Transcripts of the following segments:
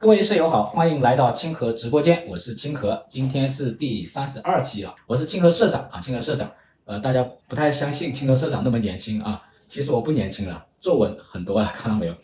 各位舍友好，欢迎来到清河直播间，我是清河，今天是第三十二期了，我是清河社长啊，清河社长，呃，大家不太相信清河社长那么年轻啊，其实我不年轻了，皱纹很多了，看到没有？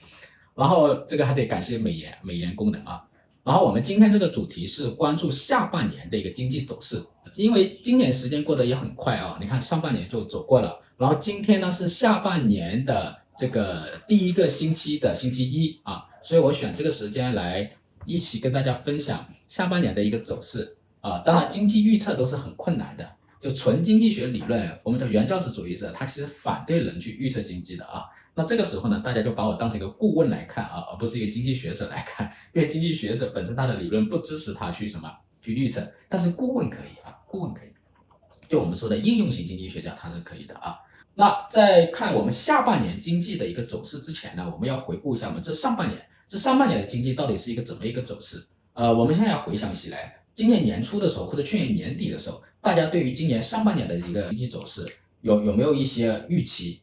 然后这个还得感谢美颜，美颜功能啊。然后我们今天这个主题是关注下半年的一个经济走势，因为今年时间过得也很快啊，你看上半年就走过了，然后今天呢是下半年的这个第一个星期的星期一啊。所以我选这个时间来一起跟大家分享下半年的一个走势啊。当然，经济预测都是很困难的，就纯经济学理论，我们叫原教旨主义者，他其实反对人去预测经济的啊。那这个时候呢，大家就把我当成一个顾问来看啊，而不是一个经济学者来看，因为经济学者本身他的理论不支持他去什么去预测，但是顾问可以啊，顾问可以，就我们说的应用型经济学家他是可以的啊。那在看我们下半年经济的一个走势之前呢，我们要回顾一下我们这上半年。这上半年的经济到底是一个怎么一个走势？呃，我们现在回想起来，今年年初的时候或者去年年底的时候，大家对于今年上半年的一个经济走势有有没有一些预期？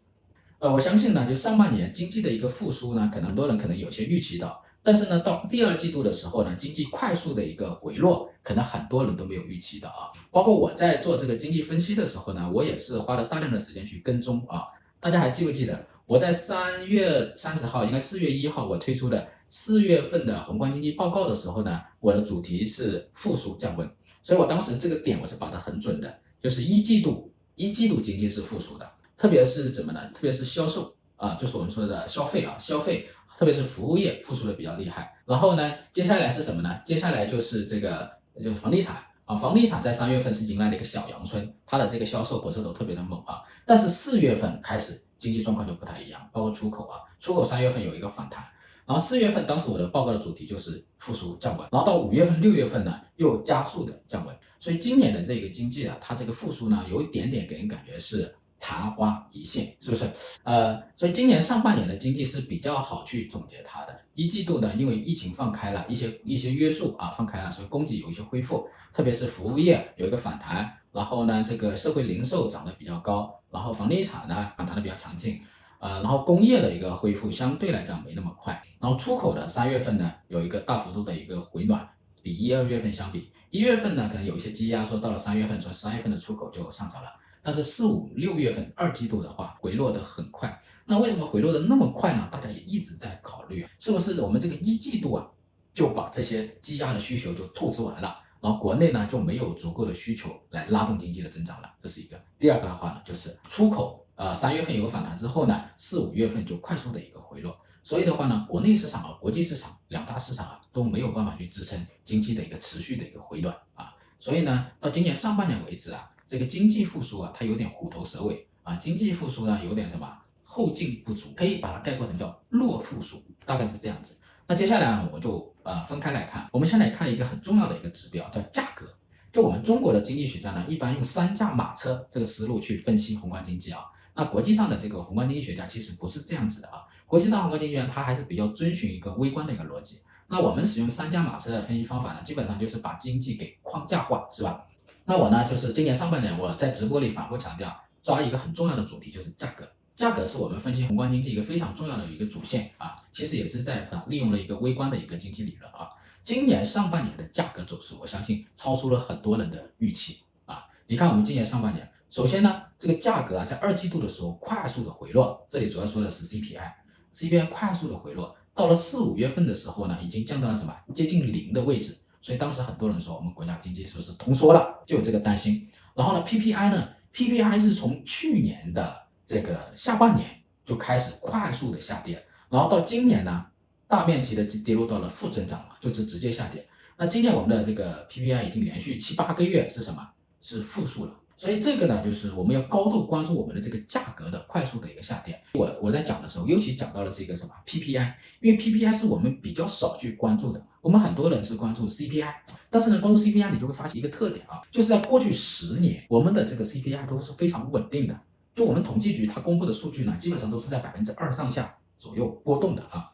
呃，我相信呢，就上半年经济的一个复苏呢，可能很多人可能有些预期到，但是呢，到第二季度的时候呢，经济快速的一个回落，可能很多人都没有预期到啊。包括我在做这个经济分析的时候呢，我也是花了大量的时间去跟踪啊。大家还记不记得？我在三月三十号，应该四月一号，我推出的四月份的宏观经济报告的时候呢，我的主题是复苏降温，所以我当时这个点我是把得很准的，就是一季度一季度经济是复苏的，特别是怎么呢？特别是销售啊，就是我们说的消费啊，消费，特别是服务业复苏的比较厉害。然后呢，接下来是什么呢？接下来就是这个就是房地产啊，房地产在三月份是迎来了一个小阳春，它的这个销售火车头特别的猛啊，但是四月份开始。经济状况就不太一样，包括出口啊，出口三月份有一个反弹，然后四月份当时我的报告的主题就是复苏降温，然后到五月份、六月份呢又加速的降温，所以今年的这个经济啊，它这个复苏呢有一点点给人感觉是昙花一现，是不是？呃，所以今年上半年的经济是比较好去总结它的，一季度呢因为疫情放开了一些一些约束啊放开了，所以供给有一些恢复，特别是服务业有一个反弹，然后呢这个社会零售涨得比较高。然后房地产呢反弹的比较强劲，呃，然后工业的一个恢复相对来讲没那么快，然后出口的三月份呢有一个大幅度的一个回暖，比一二月份相比，一月份呢可能有一些积压，说到了三月份，说三月份的出口就上涨了，但是四五六月份二季度的话回落的很快，那为什么回落的那么快呢？大家也一直在考虑，是不是我们这个一季度啊就把这些积压的需求就透支完了？然后国内呢就没有足够的需求来拉动经济的增长了，这是一个。第二个的话呢，就是出口，呃，三月份有个反弹之后呢，四五月份就快速的一个回落，所以的话呢，国内市场和国际市场两大市场啊都没有办法去支撑经济的一个持续的一个回暖啊，所以呢，到今年上半年为止啊，这个经济复苏啊，它有点虎头蛇尾啊，经济复苏呢有点什么后劲不足，可以把它概括成叫弱复苏，大概是这样子。那接下来呢，我就呃分开来看。我们先来看一个很重要的一个指标，叫价格。就我们中国的经济学家呢，一般用三驾马车这个思路去分析宏观经济啊。那国际上的这个宏观经济学家其实不是这样子的啊。国际上宏观经济学家他还是比较遵循一个微观的一个逻辑。那我们使用三驾马车的分析方法呢，基本上就是把经济给框架化，是吧？那我呢，就是今年上半年我在直播里反复强调，抓一个很重要的主题，就是价格。价格是我们分析宏观经济一个非常重要的一个主线啊，其实也是在利用了一个微观的一个经济理论啊。今年上半年的价格走势，我相信超出了很多人的预期啊。你看我们今年上半年，首先呢，这个价格啊在二季度的时候快速的回落，这里主要说的是 CPI，CPI 快速的回落，到了四五月份的时候呢，已经降到了什么接近零的位置，所以当时很多人说我们国家经济是不是通缩了，就有这个担心。然后呢，PPI 呢，PPI 是从去年的。这个下半年就开始快速的下跌，然后到今年呢，大面积的跌落到了负增长嘛，就是直接下跌。那今年我们的这个 PPI 已经连续七八个月是什么？是负数了。所以这个呢，就是我们要高度关注我们的这个价格的快速的一个下跌。我我在讲的时候，尤其讲到的是一个什么 PPI，因为 PPI 是我们比较少去关注的。我们很多人是关注 CPI，但是呢，关注 CPI 你就会发现一个特点啊，就是在过去十年，我们的这个 CPI 都是非常稳定的。就我们统计局它公布的数据呢，基本上都是在百分之二上下左右波动的啊。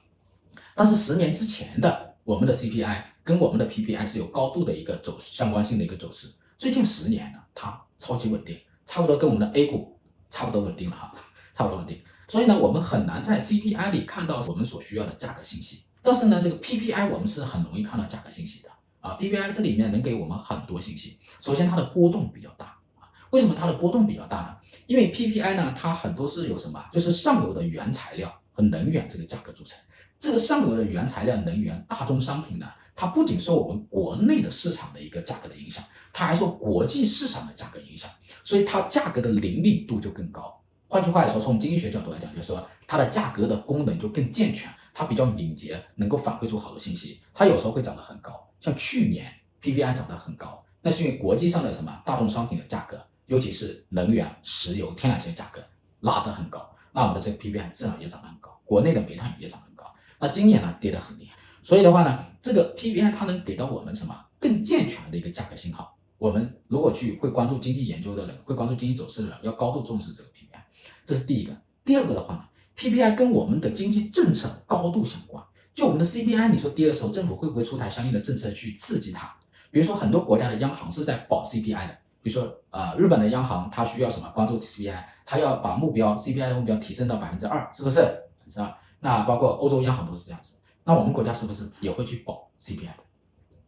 但是十年之前的我们的 CPI 跟我们的 PPI 是有高度的一个走相关性的一个走势。最近十年呢，它超级稳定，差不多跟我们的 A 股差不多稳定了哈，差不多稳定。所以呢，我们很难在 CPI 里看到我们所需要的价格信息。但是呢，这个 PPI 我们是很容易看到价格信息的啊，PPI 这里面能给我们很多信息。首先它的波动比较大啊，为什么它的波动比较大呢？因为 PPI 呢，它很多是由什么？就是上游的原材料和能源这个价格组成。这个上游的原材料、能源、大宗商品呢，它不仅受我们国内的市场的一个价格的影响，它还受国际市场的价格影响，所以它价格的灵敏度就更高。换句话来说，从经济学角度来讲，就是说它的价格的功能就更健全，它比较敏捷，能够反馈出好多信息。它有时候会涨得很高，像去年 PPI 涨得很高，那是因为国际上的什么大众商品的价格，尤其是能源、石油、天然气的价格拉得很高，那我们的这个 PPI 自然也涨得很高，国内的煤炭也涨得很高。那今年呢，跌得很厉害，所以的话呢，这个 PPI 它能给到我们什么更健全的一个价格信号？我们如果去会关注经济研究的人，会关注经济走势的人，要高度重视这个 PPI，这是第一个。第二个的话呢，PPI 跟我们的经济政策高度相关。就我们的 CPI，你说跌的时候，政府会不会出台相应的政策去刺激它？比如说很多国家的央行是在保 CPI 的，比如说啊、日本的央行它需要什么关注 CPI，它要把目标 CPI 的目标提升到百分之二，是不是？是吧？那包括欧洲央行都是这样子，那我们国家是不是也会去保 CPI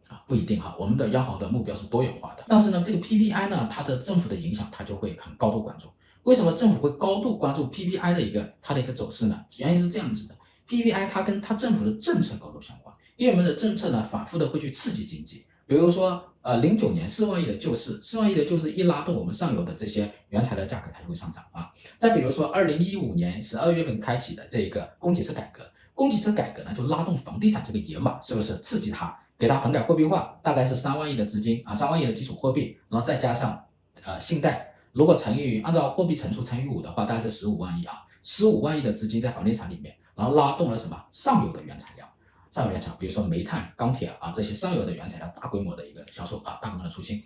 啊？不一定哈，我们的央行的目标是多元化的。但是呢，这个 PPI 呢，它的政府的影响，它就会很高度关注。为什么政府会高度关注 PPI 的一个它的一个走势呢？原因是这样子的，PPI 它跟它政府的政策高度相关，因为我们的政策呢，反复的会去刺激经济。比如说，呃，零九年四万亿的救市，四万亿的救市一拉动我们上游的这些原材料价格，它就会上涨啊。再比如说，二零一五年十二月份开启的这个供给侧改革，供给侧改革呢，就拉动房地产这个野马，是不是刺激它，给它棚改货币化，大概是三万亿的资金啊，三万亿的基础货币，然后再加上呃信贷，如果乘以按照货币乘数乘以五的话，大概是十五万亿啊，十五万亿的资金在房地产里面，然后拉动了什么上游的原材料。上游原材料，比如说煤炭、钢铁啊这些上游的原材料，大规模的一个销售啊，大规模的出清。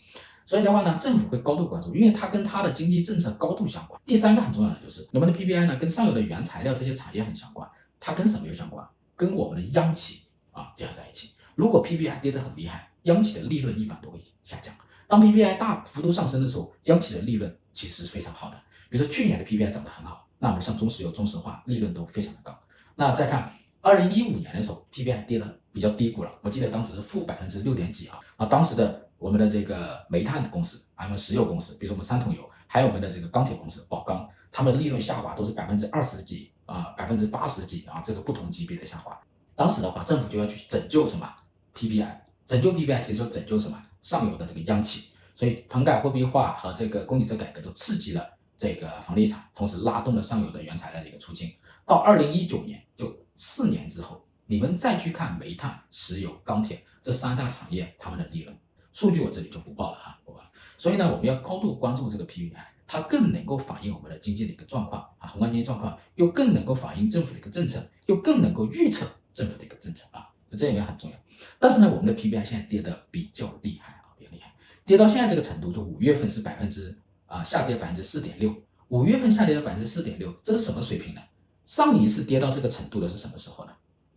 所以的话呢，政府会高度关注，因为它跟它的经济政策高度相关。第三个很重要的就是，我们的 PPI 呢，跟上游的原材料这些产业很相关。它跟什么有相关？跟我们的央企啊结合在一起。如果 PPI 跌得很厉害，央企的利润一般都会下降。当 PPI 大幅度上升的时候，央企的利润其实是非常好的。比如说去年的 PPI 涨得很好，那么像中石油、中石化利润都非常的高。那再看。二零一五年的时候，PPI 跌得比较低谷了，我记得当时是负百分之六点几啊。啊，当时的我们的这个煤炭公司，还有石油公司，比如说我们三桶油，还有我们的这个钢铁公司宝钢，他们利润下滑都是百分之二十几啊，百分之八十几啊，这个不同级别的下滑。当时的话，政府就要去拯救什么 PPI，拯救 PPI，其实说拯救什么上游的这个央企，所以棚改货币化和这个供给侧改革都刺激了这个房地产，同时拉动了上游的原材料的一个出清。到二零一九年就。四年之后，你们再去看煤炭、石油、钢铁这三大产业，他们的利润数据我这里就不报了哈，不报了。所以呢，我们要高度关注这个 PPI，它更能够反映我们的经济的一个状况啊，宏观经济状况，又更能够反映政府的一个政策，又更能够预测政府的一个政策啊，这里面很重要。但是呢，我们的 PPI 现在跌得比较厉害啊，比较厉害，跌到现在这个程度，就五月份是百分之啊下跌百分之四点六，五月份下跌了百分之四点六，这是什么水平呢？上一次跌到这个程度的是什么时候呢？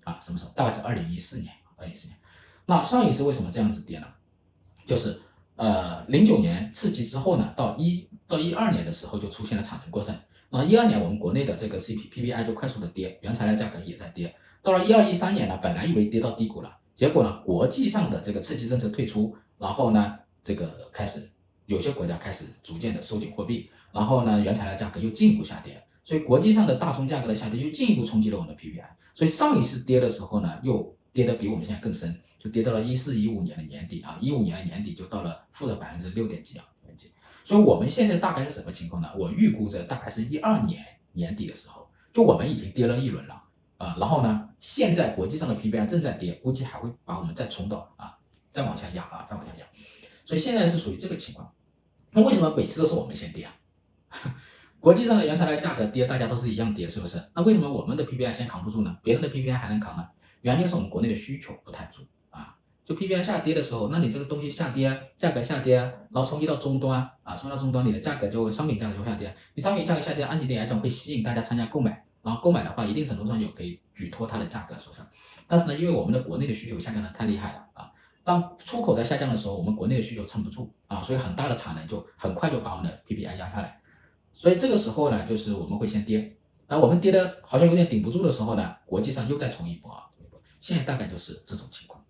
啊，什么时候？大概是二零一四年，二零一四年。那上一次为什么这样子跌呢？就是呃，零九年刺激之后呢，到一到一二年的时候就出现了产能过剩。那一二年我们国内的这个 CP PPI 就快速的跌，原材料价格也在跌。到了一二一三年呢，本来以为跌到低谷了，结果呢，国际上的这个刺激政策退出，然后呢，这个开始有些国家开始逐渐的收紧货币，然后呢，原材料价格又进一步下跌。所以国际上的大宗价格的下跌又进一步冲击了我们的 PPI，所以上一次跌的时候呢，又跌得比我们现在更深，就跌到了一四一五年的年底啊，一五年的年底就到了负的百分之六点几啊，所以我们现在大概是什么情况呢？我预估着大概是一二年年底的时候，就我们已经跌了一轮了啊，然后呢，现在国际上的 PPI 正在跌，估计还会把我们再冲到啊，再往下压啊，再往下压。所以现在是属于这个情况。那为什么每次都是我们先跌啊？国际上的原材料价格跌，大家都是一样跌，是不是？那为什么我们的 PPI 先扛不住呢？别人的 PPI 还能扛呢？原因是我们国内的需求不太足。就 PPI 下跌的时候，那你这个东西下跌，价格下跌，然后冲击到终端啊，冲击到终端，你的价格就商品价格就下跌。你商品价格下跌，按理来讲会吸引大家参加购买，然后购买的话，一定程度上有可以举托它的价格手上。但是呢，因为我们的国内的需求下降的太厉害了啊，当出口在下降的时候，我们国内的需求撑不住啊，所以很大的产能就很快就把我们的 PPI 压下来。所以这个时候呢，就是我们会先跌，那我们跌的好像有点顶不住的时候呢，国际上又再冲一波啊，现在大概就是这种情况。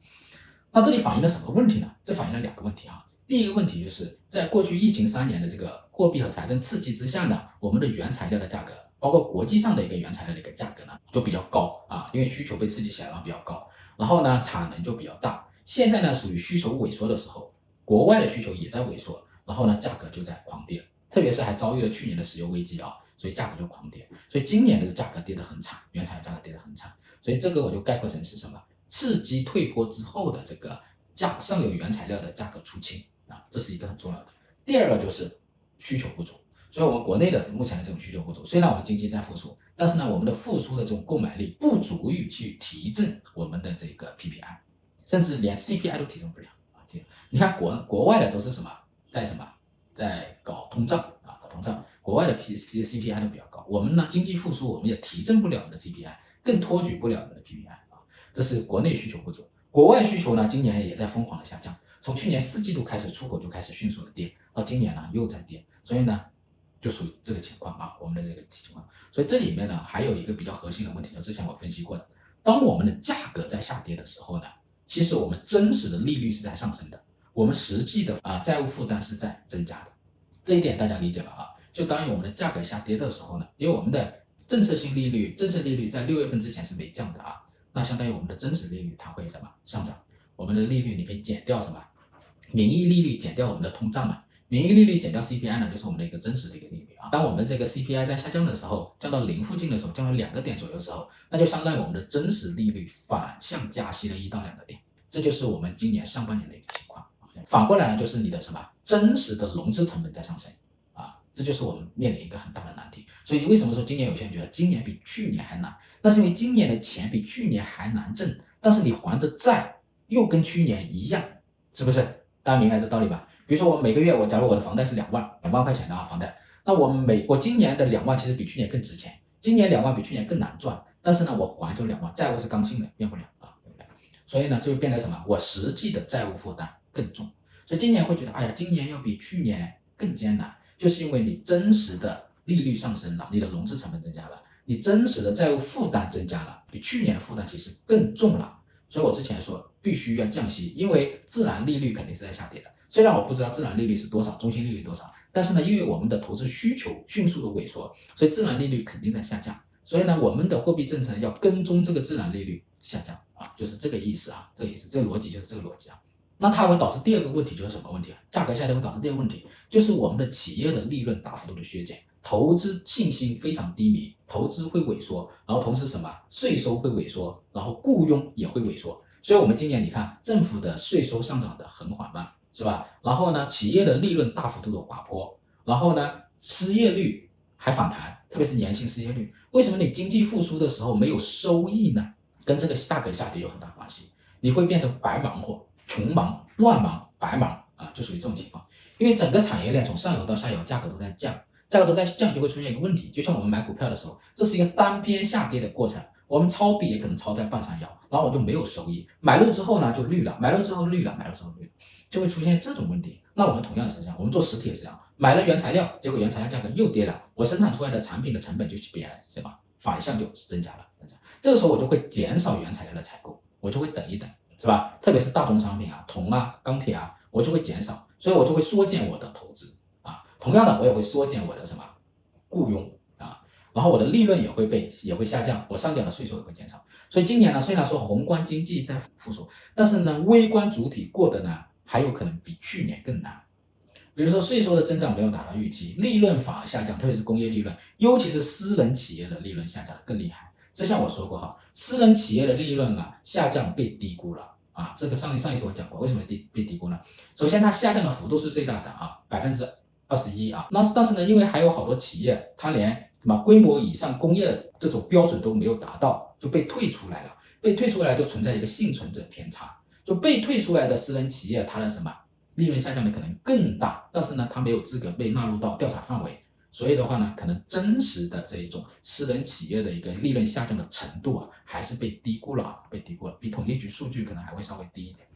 那这里反映了什么问题呢？这反映了两个问题啊。第一个问题就是在过去疫情三年的这个货币和财政刺激之下呢，我们的原材料的价格，包括国际上的一个原材料的一个价格呢，就比较高啊，因为需求被刺激起来了比较高，然后呢产能就比较大。现在呢属于需求萎缩的时候，国外的需求也在萎缩，然后呢价格就在狂跌，特别是还遭遇了去年的石油危机啊，所以价格就狂跌。所以今年的价格跌得很惨，原材料价格跌得很惨。所以这个我就概括成是什么？刺激退坡之后的这个价上游原材料的价格出清。啊，这是一个很重要的。第二个就是需求不足，所以我们国内的目前的这种需求不足，虽然我们经济在复苏，但是呢，我们的复苏的这种购买力不足以去提振我们的这个 PPI，甚至连 CPI 都提振不了啊。这你看国国外的都是什么，在什么，在搞通胀啊，搞通胀，国外的 P P CPI 都比较高，我们呢经济复苏，我们也提振不了我们的 CPI，更托举不了我们的 PPI，这是国内需求不足。国外需求呢，今年也在疯狂的下降。从去年四季度开始，出口就开始迅速的跌，到今年呢又在跌，所以呢就属于这个情况啊，我们的这个情况。所以这里面呢还有一个比较核心的问题，就之前我分析过的，当我们的价格在下跌的时候呢，其实我们真实的利率是在上升的，我们实际的啊债务负担是在增加的，这一点大家理解了啊？就当于我们的价格下跌的时候呢，因为我们的政策性利率，政策利率在六月份之前是没降的啊。那相当于我们的真实利率，它会什么上涨？我们的利率你可以减掉什么？名义利率减掉我们的通胀嘛？名义利率减掉 CPI 呢，就是我们的一个真实的一个利率啊。当我们这个 CPI 在下降的时候，降到零附近的时候，降到两个点左右的时候，那就相当于我们的真实利率反向加息了一到两个点，这就是我们今年上半年的一个情况。反过来呢，就是你的什么真实的融资成本在上升。这就是我们面临一个很大的难题，所以为什么说今年有些人觉得今年比去年还难？那是因为今年的钱比去年还难挣，但是你还的债又跟去年一样，是不是？大家明白这道理吧？比如说我每个月，我假如我的房贷是两万，两万块钱的啊房贷，那我每我今年的两万其实比去年更值钱，今年两万比去年更难赚，但是呢我还就两万，债务是刚性的，变不了啊，所以呢就变得什么？我实际的债务负担更重，所以今年会觉得，哎呀，今年要比去年更艰难。就是因为你真实的利率上升了，你的融资成本增加了，你真实的债务负担增加了，比去年的负担其实更重了。所以我之前说必须要降息，因为自然利率肯定是在下跌的。虽然我不知道自然利率是多少，中心利率多少，但是呢，因为我们的投资需求迅速的萎缩，所以自然利率肯定在下降。所以呢，我们的货币政策要跟踪这个自然利率下降啊，就是这个意思啊，这个意思，这个逻辑就是这个逻辑啊。那它会导致第二个问题就是什么问题啊？价格下跌会导致第二个问题，就是我们的企业的利润大幅度的削减，投资信心非常低迷，投资会萎缩，然后同时什么税收会萎缩，然后雇佣也会萎缩。所以，我们今年你看政府的税收上涨的很缓慢，是吧？然后呢，企业的利润大幅度的滑坡，然后呢，失业率还反弹，特别是年轻失业率。为什么你经济复苏的时候没有收益呢？跟这个价格下跌有很大关系，你会变成白忙活。穷忙、乱忙、白忙啊，就属于这种情况。因为整个产业链从上游到下游，价格都在降，价格都在降，就会出现一个问题。就像我们买股票的时候，这是一个单边下跌的过程，我们抄底也可能抄在半山腰，然后我就没有收益。买入之后呢，就绿了；买入之后绿了；买入之后绿了，就会出现这种问题。那我们同样是这样，我们做实体也是这样，买了原材料，结果原材料价格又跌了，我生产出来的产品的成本就变了，是吧？反向就增加了。这个时候我就会减少原材料的采购，我就会等一等。是吧？特别是大宗商品啊，铜啊、钢铁啊，我就会减少，所以我就会缩减我的投资啊。同样的，我也会缩减我的什么雇佣啊，然后我的利润也会被也会下降，我上缴的税收也会减少。所以今年呢，虽然说宏观经济在复苏，但是呢，微观主体过得呢还有可能比去年更难。比如说税收的增长没有达到预期，利润反而下降，特别是工业利润，尤其是私人企业的利润下降的更厉害。之前我说过哈，私人企业的利润啊下降被低估了啊，这个上一上一次我讲过，为什么低被低估呢？首先它下降的幅度是最大的啊，百分之二十一啊，那是但是呢，因为还有好多企业它连什么规模以上工业这种标准都没有达到，就被退出来了，被退出来就存在一个幸存者偏差，就被退出来的私人企业它的什么利润下降的可能更大，但是呢，它没有资格被纳入到调查范围。所以的话呢，可能真实的这一种私人企业的一个利润下降的程度啊，还是被低估了啊，被低估了，比统计局数据可能还会稍微低一点。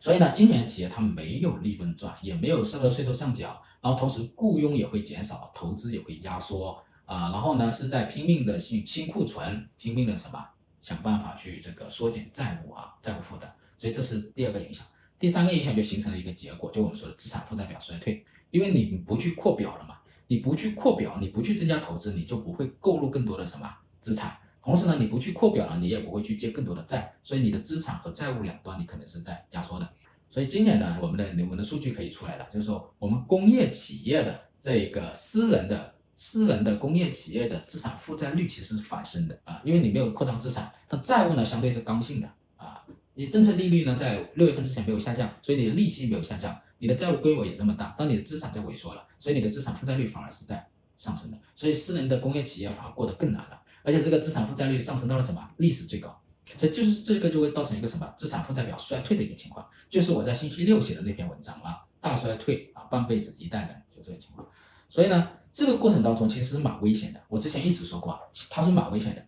所以呢，今年企业它没有利润赚，也没有收了税收上缴，然后同时雇佣也会减少，投资也会压缩啊，然后呢是在拼命的去清库存，拼命的什么想办法去这个缩减债务啊，债务负担。所以这是第二个影响。第三个影响就形成了一个结果，就我们说的资产负债表衰退，因为你不去扩表了嘛，你不去扩表，你不去增加投资，你就不会购入更多的什么资产。同时呢，你不去扩表了，你也不会去借更多的债，所以你的资产和债务两端你可能是在压缩的。所以今年呢，我们的我们的数据可以出来了，就是说我们工业企业的这个私人的私人的工业企业的资产负债率其实是反升的啊，因为你没有扩张资产，但债务呢相对是刚性的啊，你政策利率呢在六月份之前没有下降，所以你的利息没有下降，你的债务规模也这么大，但你的资产在萎缩了，所以你的资产负债率反而是在上升的，所以私人的工业企业反而过得更难了，而且这个资产负债率上升到了什么历史最高。所以就是这个就会造成一个什么资产负债表衰退的一个情况，就是我在星期六写的那篇文章啊，大衰退啊，半辈子一代人就这个情况。所以呢，这个过程当中其实是蛮危险的。我之前一直说过啊，它是蛮危险的。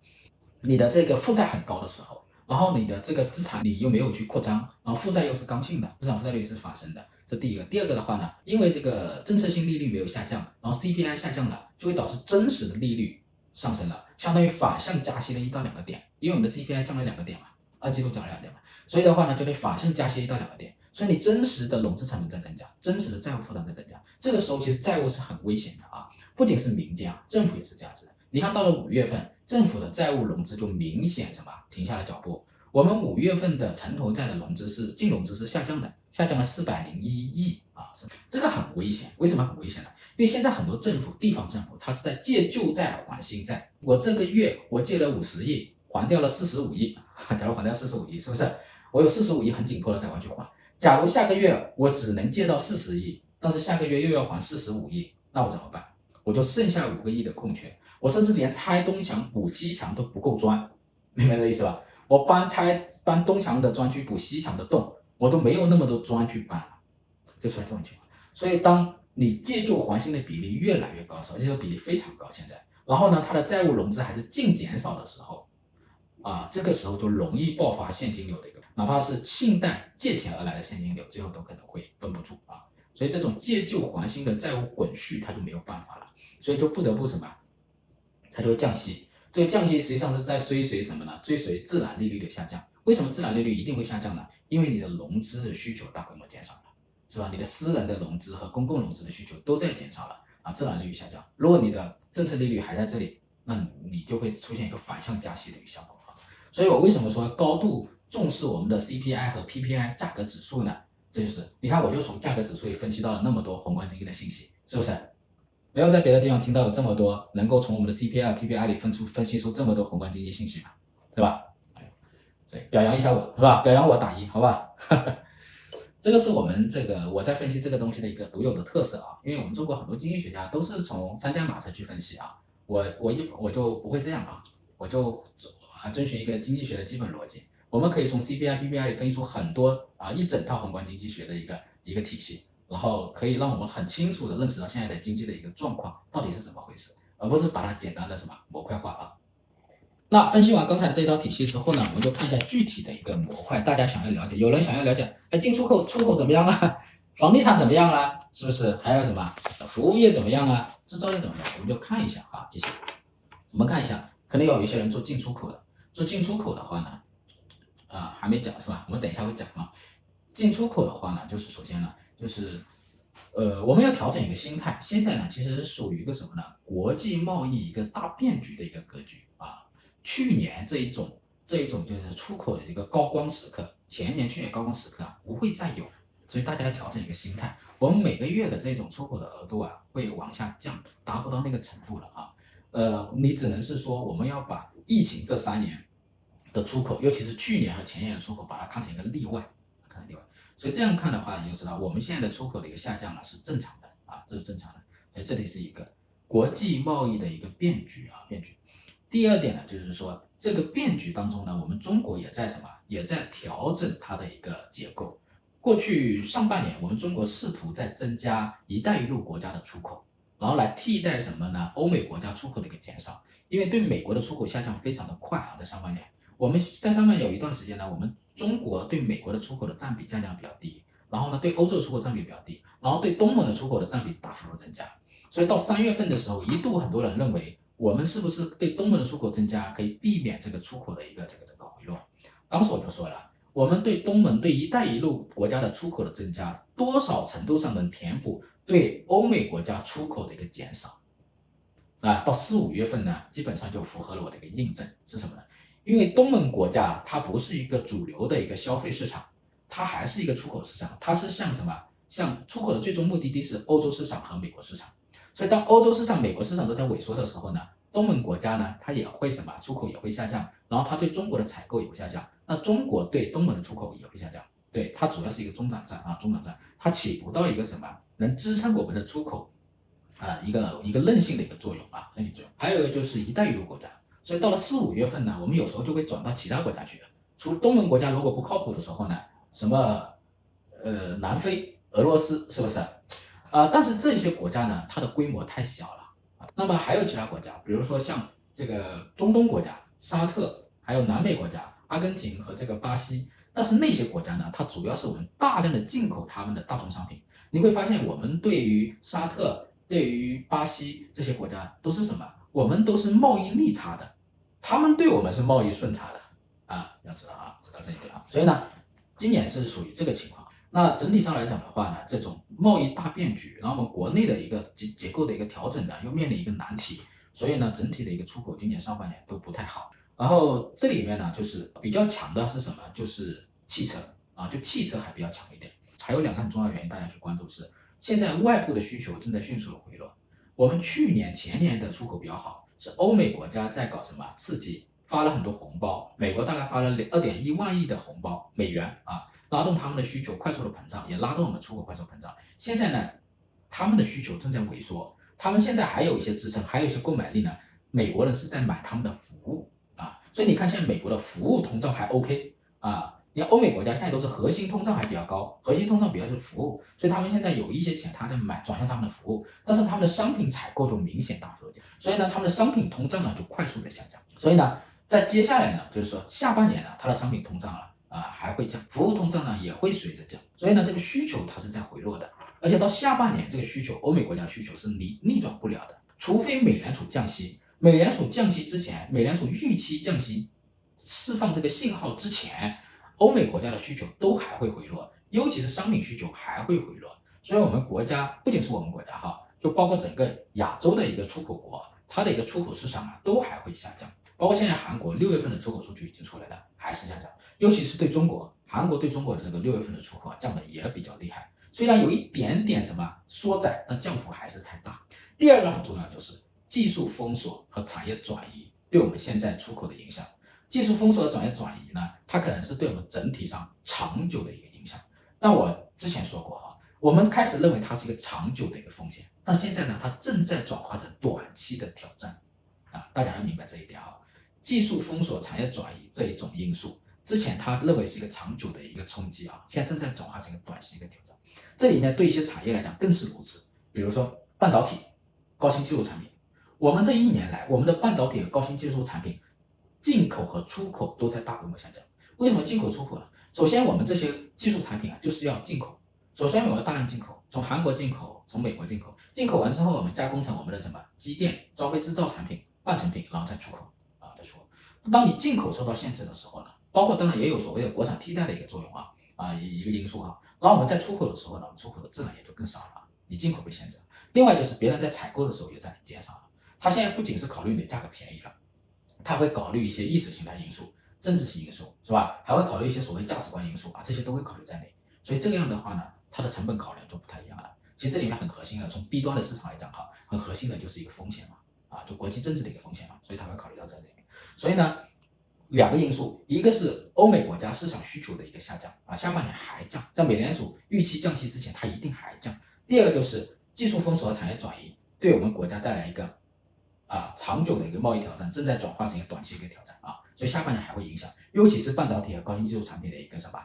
你的这个负债很高的时候，然后你的这个资产你又没有去扩张，然后负债又是刚性的，资产负债率是反升的。这第一个。第二个的话呢，因为这个政策性利率没有下降，然后 CPI 下降了，就会导致真实的利率上升了，相当于反向加息了一到两个点。因为我们的 CPI 降了两个点嘛，二季度降了两个点嘛，所以的话呢，就得反向加息一到两个点，所以你真实的融资成本在增加，真实的债务负担在增加，这个时候其实债务是很危险的啊，不仅是民间啊，政府也是这样子的。你看到了五月份，政府的债务融资就明显什么停下了脚步，我们五月份的城投债的融资是净融资是下降的，下降了四百零一亿啊，这个很危险，为什么很危险呢？因为现在很多政府、地方政府，它是在借旧债还新债，我这个月我借了五十亿。还掉了四十五亿，假如还掉四十五亿，是不是？我有四十五亿很紧迫的债务去还。假如下个月我只能借到四十亿，但是下个月又要还四十五亿，那我怎么办？我就剩下五个亿的空缺，我甚至连拆东墙补西墙都不够砖，明白这意思吧？我搬拆搬东墙的砖去补西墙的洞，我都没有那么多砖去搬了，就出现这种情况。所以当你借旧还新的比例越来越高的时候，而且这个比例非常高，现在，然后呢，它的债务融资还是净减少的时候。啊，这个时候就容易爆发现金流的一个，哪怕是信贷借钱而来的现金流，最后都可能会绷不住啊。所以这种借旧还新的债务滚续，它就没有办法了，所以就不得不什么，它就会降息。这个降息实际上是在追随什么呢？追随自然利率的下降。为什么自然利率一定会下降呢？因为你的融资的需求大规模减少了，是吧？你的私人的融资和公共融资的需求都在减少了啊，自然利率下降。如果你的政策利率还在这里，那你就会出现一个反向加息的一个效果啊。所以我为什么说高度重视我们的 CPI 和 PPI 价格指数呢？这就是你看，我就从价格指数里分析到了那么多宏观经济的信息，是不是？没有在别的地方听到有这么多能够从我们的 CPI、PPI 里分出分析出这么多宏观经济信息嘛？是吧？哎，所以表扬一下我是吧？表扬我打一，好吧？这个是我们这个我在分析这个东西的一个独有的特色啊，因为我们中国很多经济学家都是从三驾马车去分析啊，我我一我就不会这样啊，我就。啊，遵循一个经济学的基本逻辑，我们可以从 CPI、PPI 里分析出很多啊一整套宏观经济学的一个一个体系，然后可以让我们很清楚的认识到现在的经济的一个状况到底是怎么回事，而不是把它简单的什么模块化啊。那分析完刚才的这一套体系之后呢，我们就看一下具体的一个模块，大家想要了解，有人想要了解，哎，进出口出口怎么样啊？房地产怎么样啊？是不是？还有什么服务业怎么样啊？制造业怎么样？我们就看一下啊，一下，我们看一下，可能有一些人做进出口的。做进出口的话呢，啊，还没讲是吧？我们等一下会讲啊。进出口的话呢，就是首先呢，就是，呃，我们要调整一个心态。现在呢，其实属于一个什么呢？国际贸易一个大变局的一个格局啊。去年这一种这一种就是出口的一个高光时刻，前年去年高光时刻啊，不会再有，所以大家要调整一个心态。我们每个月的这种出口的额度啊，会往下降，达不到那个程度了啊。呃，你只能是说我们要把。疫情这三年的出口，尤其是去年和前年的出口，把它看成一个例外，看成例外。所以这样看的话，你就知道我们现在的出口的一个下降啊是正常的啊，这是正常的。所以这里是一个国际贸易的一个变局啊，变局。第二点呢，就是说这个变局当中呢，我们中国也在什么？也在调整它的一个结构。过去上半年，我们中国试图在增加“一带一路”国家的出口。然后来替代什么呢？欧美国家出口的一个减少，因为对美国的出口下降非常的快啊，在上半年，我们在上半年有一段时间呢，我们中国对美国的出口的占比下降比较低，然后呢，对欧洲出口占比比较低，然后对东盟的出口的占比大幅度增加，所以到三月份的时候，一度很多人认为我们是不是对东盟的出口增加，可以避免这个出口的一个这个这个回落？当时我就说了，我们对东盟、对“一带一路”国家的出口的增加，多少程度上能填补对欧美国家出口的一个减少？啊，到四五月份呢，基本上就符合了我的一个印证，是什么呢？因为东盟国家它不是一个主流的一个消费市场，它还是一个出口市场，它是像什么？像出口的最终目的地是欧洲市场和美国市场。所以当欧洲市场、美国市场都在萎缩的时候呢，东盟国家呢，它也会什么？出口也会下降，然后它对中国的采购也会下降，那中国对东盟的出口也会下降。对，它主要是一个中转站啊，中转站，它起不到一个什么能支撑我们的出口。啊，一个一个韧性的一个作用啊，韧性作用。还有一个就是一带一路国家，所以到了四五月份呢，我们有时候就会转到其他国家去了。除东盟国家如果不靠谱的时候呢，什么呃南非、俄罗斯是不是？啊，但是这些国家呢，它的规模太小了。那么还有其他国家，比如说像这个中东国家，沙特，还有南美国家，阿根廷和这个巴西。但是那些国家呢，它主要是我们大量的进口他们的大宗商品。你会发现，我们对于沙特。对于巴西这些国家都是什么？我们都是贸易逆差的，他们对我们是贸易顺差的啊，要知道啊，知道这一点啊。所以呢，今年是属于这个情况。那整体上来讲的话呢，这种贸易大变局，然后我们国内的一个结结构的一个调整呢，又面临一个难题。所以呢，整体的一个出口今年上半年都不太好。然后这里面呢，就是比较强的是什么？就是汽车啊，就汽车还比较强一点。还有两个很重要的原因，大家去关注是。现在外部的需求正在迅速的回落。我们去年前年的出口比较好，是欧美国家在搞什么刺激，发了很多红包。美国大概发了二点一万亿的红包美元啊，拉动他们的需求快速的膨胀，也拉动我们出口快速膨胀。现在呢，他们的需求正在萎缩，他们现在还有一些支撑，还有一些购买力呢。美国人是在买他们的服务啊，所以你看现在美国的服务通胀还 OK 啊。你看欧美国家现在都是核心通胀还比较高，核心通胀比较是服务，所以他们现在有一些钱他在买转向他们的服务，但是他们的商品采购就明显大幅的减，所以呢，他们的商品通胀呢就快速的下降，所以呢，在接下来呢，就是说下半年呢，它的商品通胀了啊还会降，服务通胀呢也会随着降，所以呢，这个需求它是在回落的，而且到下半年这个需求，欧美国家需求是逆逆转不了的，除非美联储降息，美联储降息之前，美联储预期降息释放这个信号之前。欧美国家的需求都还会回落，尤其是商品需求还会回落，所以我们国家不仅是我们国家哈，就包括整个亚洲的一个出口国，它的一个出口市场啊都还会下降。包括现在韩国六月份的出口数据已经出来了，还是下降，尤其是对中国，韩国对中国的这个六月份的出口啊降的也比较厉害，虽然有一点点什么缩窄，但降幅还是太大。第二个很重要就是技术封锁和产业转移对我们现在出口的影响。技术封锁的转业转移呢，它可能是对我们整体上长久的一个影响。那我之前说过哈，我们开始认为它是一个长久的一个风险，但现在呢，它正在转化成短期的挑战啊！大家要明白这一点哈。技术封锁、产业转移这一种因素，之前他认为是一个长久的一个冲击啊，现在正在转化成一个短期一个挑战。这里面对一些产业来讲更是如此，比如说半导体、高新技术产品。我们这一年来，我们的半导体和高新技术产品。进口和出口都在大规模下降。为什么进口出口呢？首先，我们这些技术产品啊，就是要进口。首先，我们要大量进口，从韩国进口，从美国进口。进口完之后，我们加工成我们的什么机电、装备制造产品、半成品，然后再出口啊，再出口。当你进口受到限制的时候呢，包括当然也有所谓的国产替代的一个作用啊啊一一个因素哈。然后我们在出口的时候呢，我们出口的质量也就更少了。你进口被限制，另外就是别人在采购的时候也在减少了。他现在不仅是考虑你的价格便宜了。他会考虑一些意识形态因素、政治性因素，是吧？还会考虑一些所谓价值观因素啊，这些都会考虑在内。所以这样的话呢，它的成本考量就不太一样了。其实这里面很核心的，从 B 端的市场来讲哈，很核心的就是一个风险嘛，啊，就国际政治的一个风险嘛，所以他会考虑到在这里面。所以呢，两个因素，一个是欧美国家市场需求的一个下降啊，下半年还降，在美联储预期降息之前，它一定还降。第二个就是技术封锁和产业转移，对我们国家带来一个。啊，长久的一个贸易挑战正在转化成一个短期一个挑战啊，所以下半年还会影响，尤其是半导体和高新技术产品的一个什么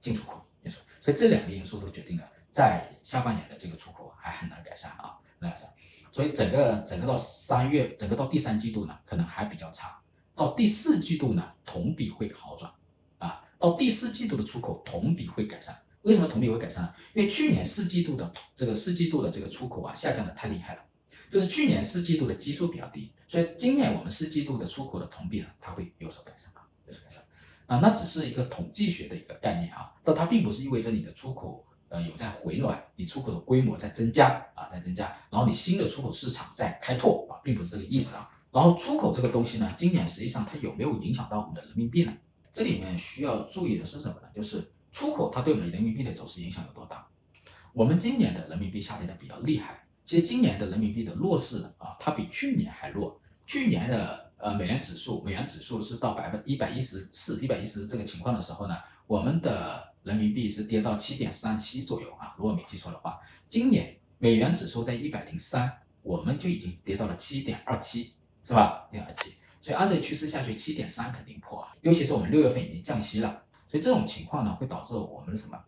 进出口因素，所以这两个因素都决定了在下半年的这个出口还很难改善啊，很难改善，所以整个整个到三月，整个到第三季度呢，可能还比较差，到第四季度呢，同比会好转啊，到第四季度的出口同比会改善，为什么同比会改善呢？因为去年四季度的这个四季度的这个出口啊下降的太厉害了。就是去年四季度的基数比较低，所以今年我们四季度的出口的同比呢，它会有所改善啊，有所改善啊，那只是一个统计学的一个概念啊，但它并不是意味着你的出口呃有在回暖，你出口的规模在增加啊，在增加，然后你新的出口市场在开拓啊，并不是这个意思啊。然后出口这个东西呢，今年实际上它有没有影响到我们的人民币呢？这里面需要注意的是什么呢？就是出口它对我们人民币的走势影响有多大？我们今年的人民币下跌的比较厉害。其实今年的人民币的弱势啊，它比去年还弱。去年的呃美元指数，美元指数是到百分一百一十四、一百一十这个情况的时候呢，我们的人民币是跌到七点三七左右啊，如果没记错的话。今年美元指数在一百零三，我们就已经跌到了七点二七，是吧？七点二七。所以按这个趋势下去，七点三肯定破啊！尤其是我们六月份已经降息了，所以这种情况呢，会导致我们什么？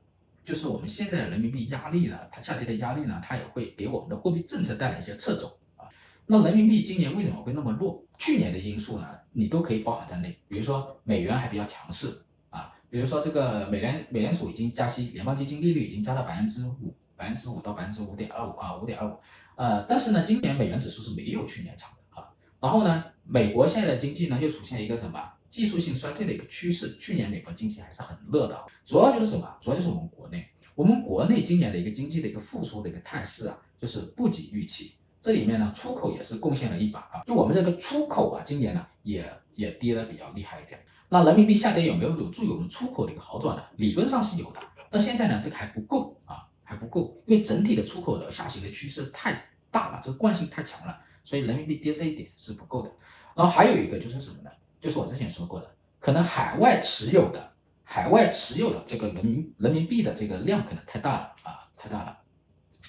就是我们现在的人民币压力呢，它下跌的压力呢，它也会给我们的货币政策带来一些掣肘啊。那人民币今年为什么会那么弱？去年的因素呢，你都可以包含在内。比如说美元还比较强势啊，比如说这个美联美联储已经加息，联邦基金利率已经加到百分之五，百分之五到百分之五点二五啊，五点二五。呃，但是呢，今年美元指数是没有去年强的啊。然后呢，美国现在的经济呢又出现一个什么技术性衰退的一个趋势。去年美国经济还是很热的，主要就是什么？主要就是我们国内，我们国内今年的一个经济的一个复苏的一个态势啊，就是不及预期。这里面呢，出口也是贡献了一把啊。就我们这个出口啊，今年呢也也跌的比较厉害一点。那人民币下跌有没有有助于我们出口的一个好转呢？理论上是有的，但现在呢，这个还不够啊，还不够，因为整体的出口的下行的趋势太大了，这个惯性太强了。所以人民币跌这一点是不够的，然后还有一个就是什么呢？就是我之前说过的，可能海外持有的海外持有的这个人民人民币的这个量可能太大了啊，太大了，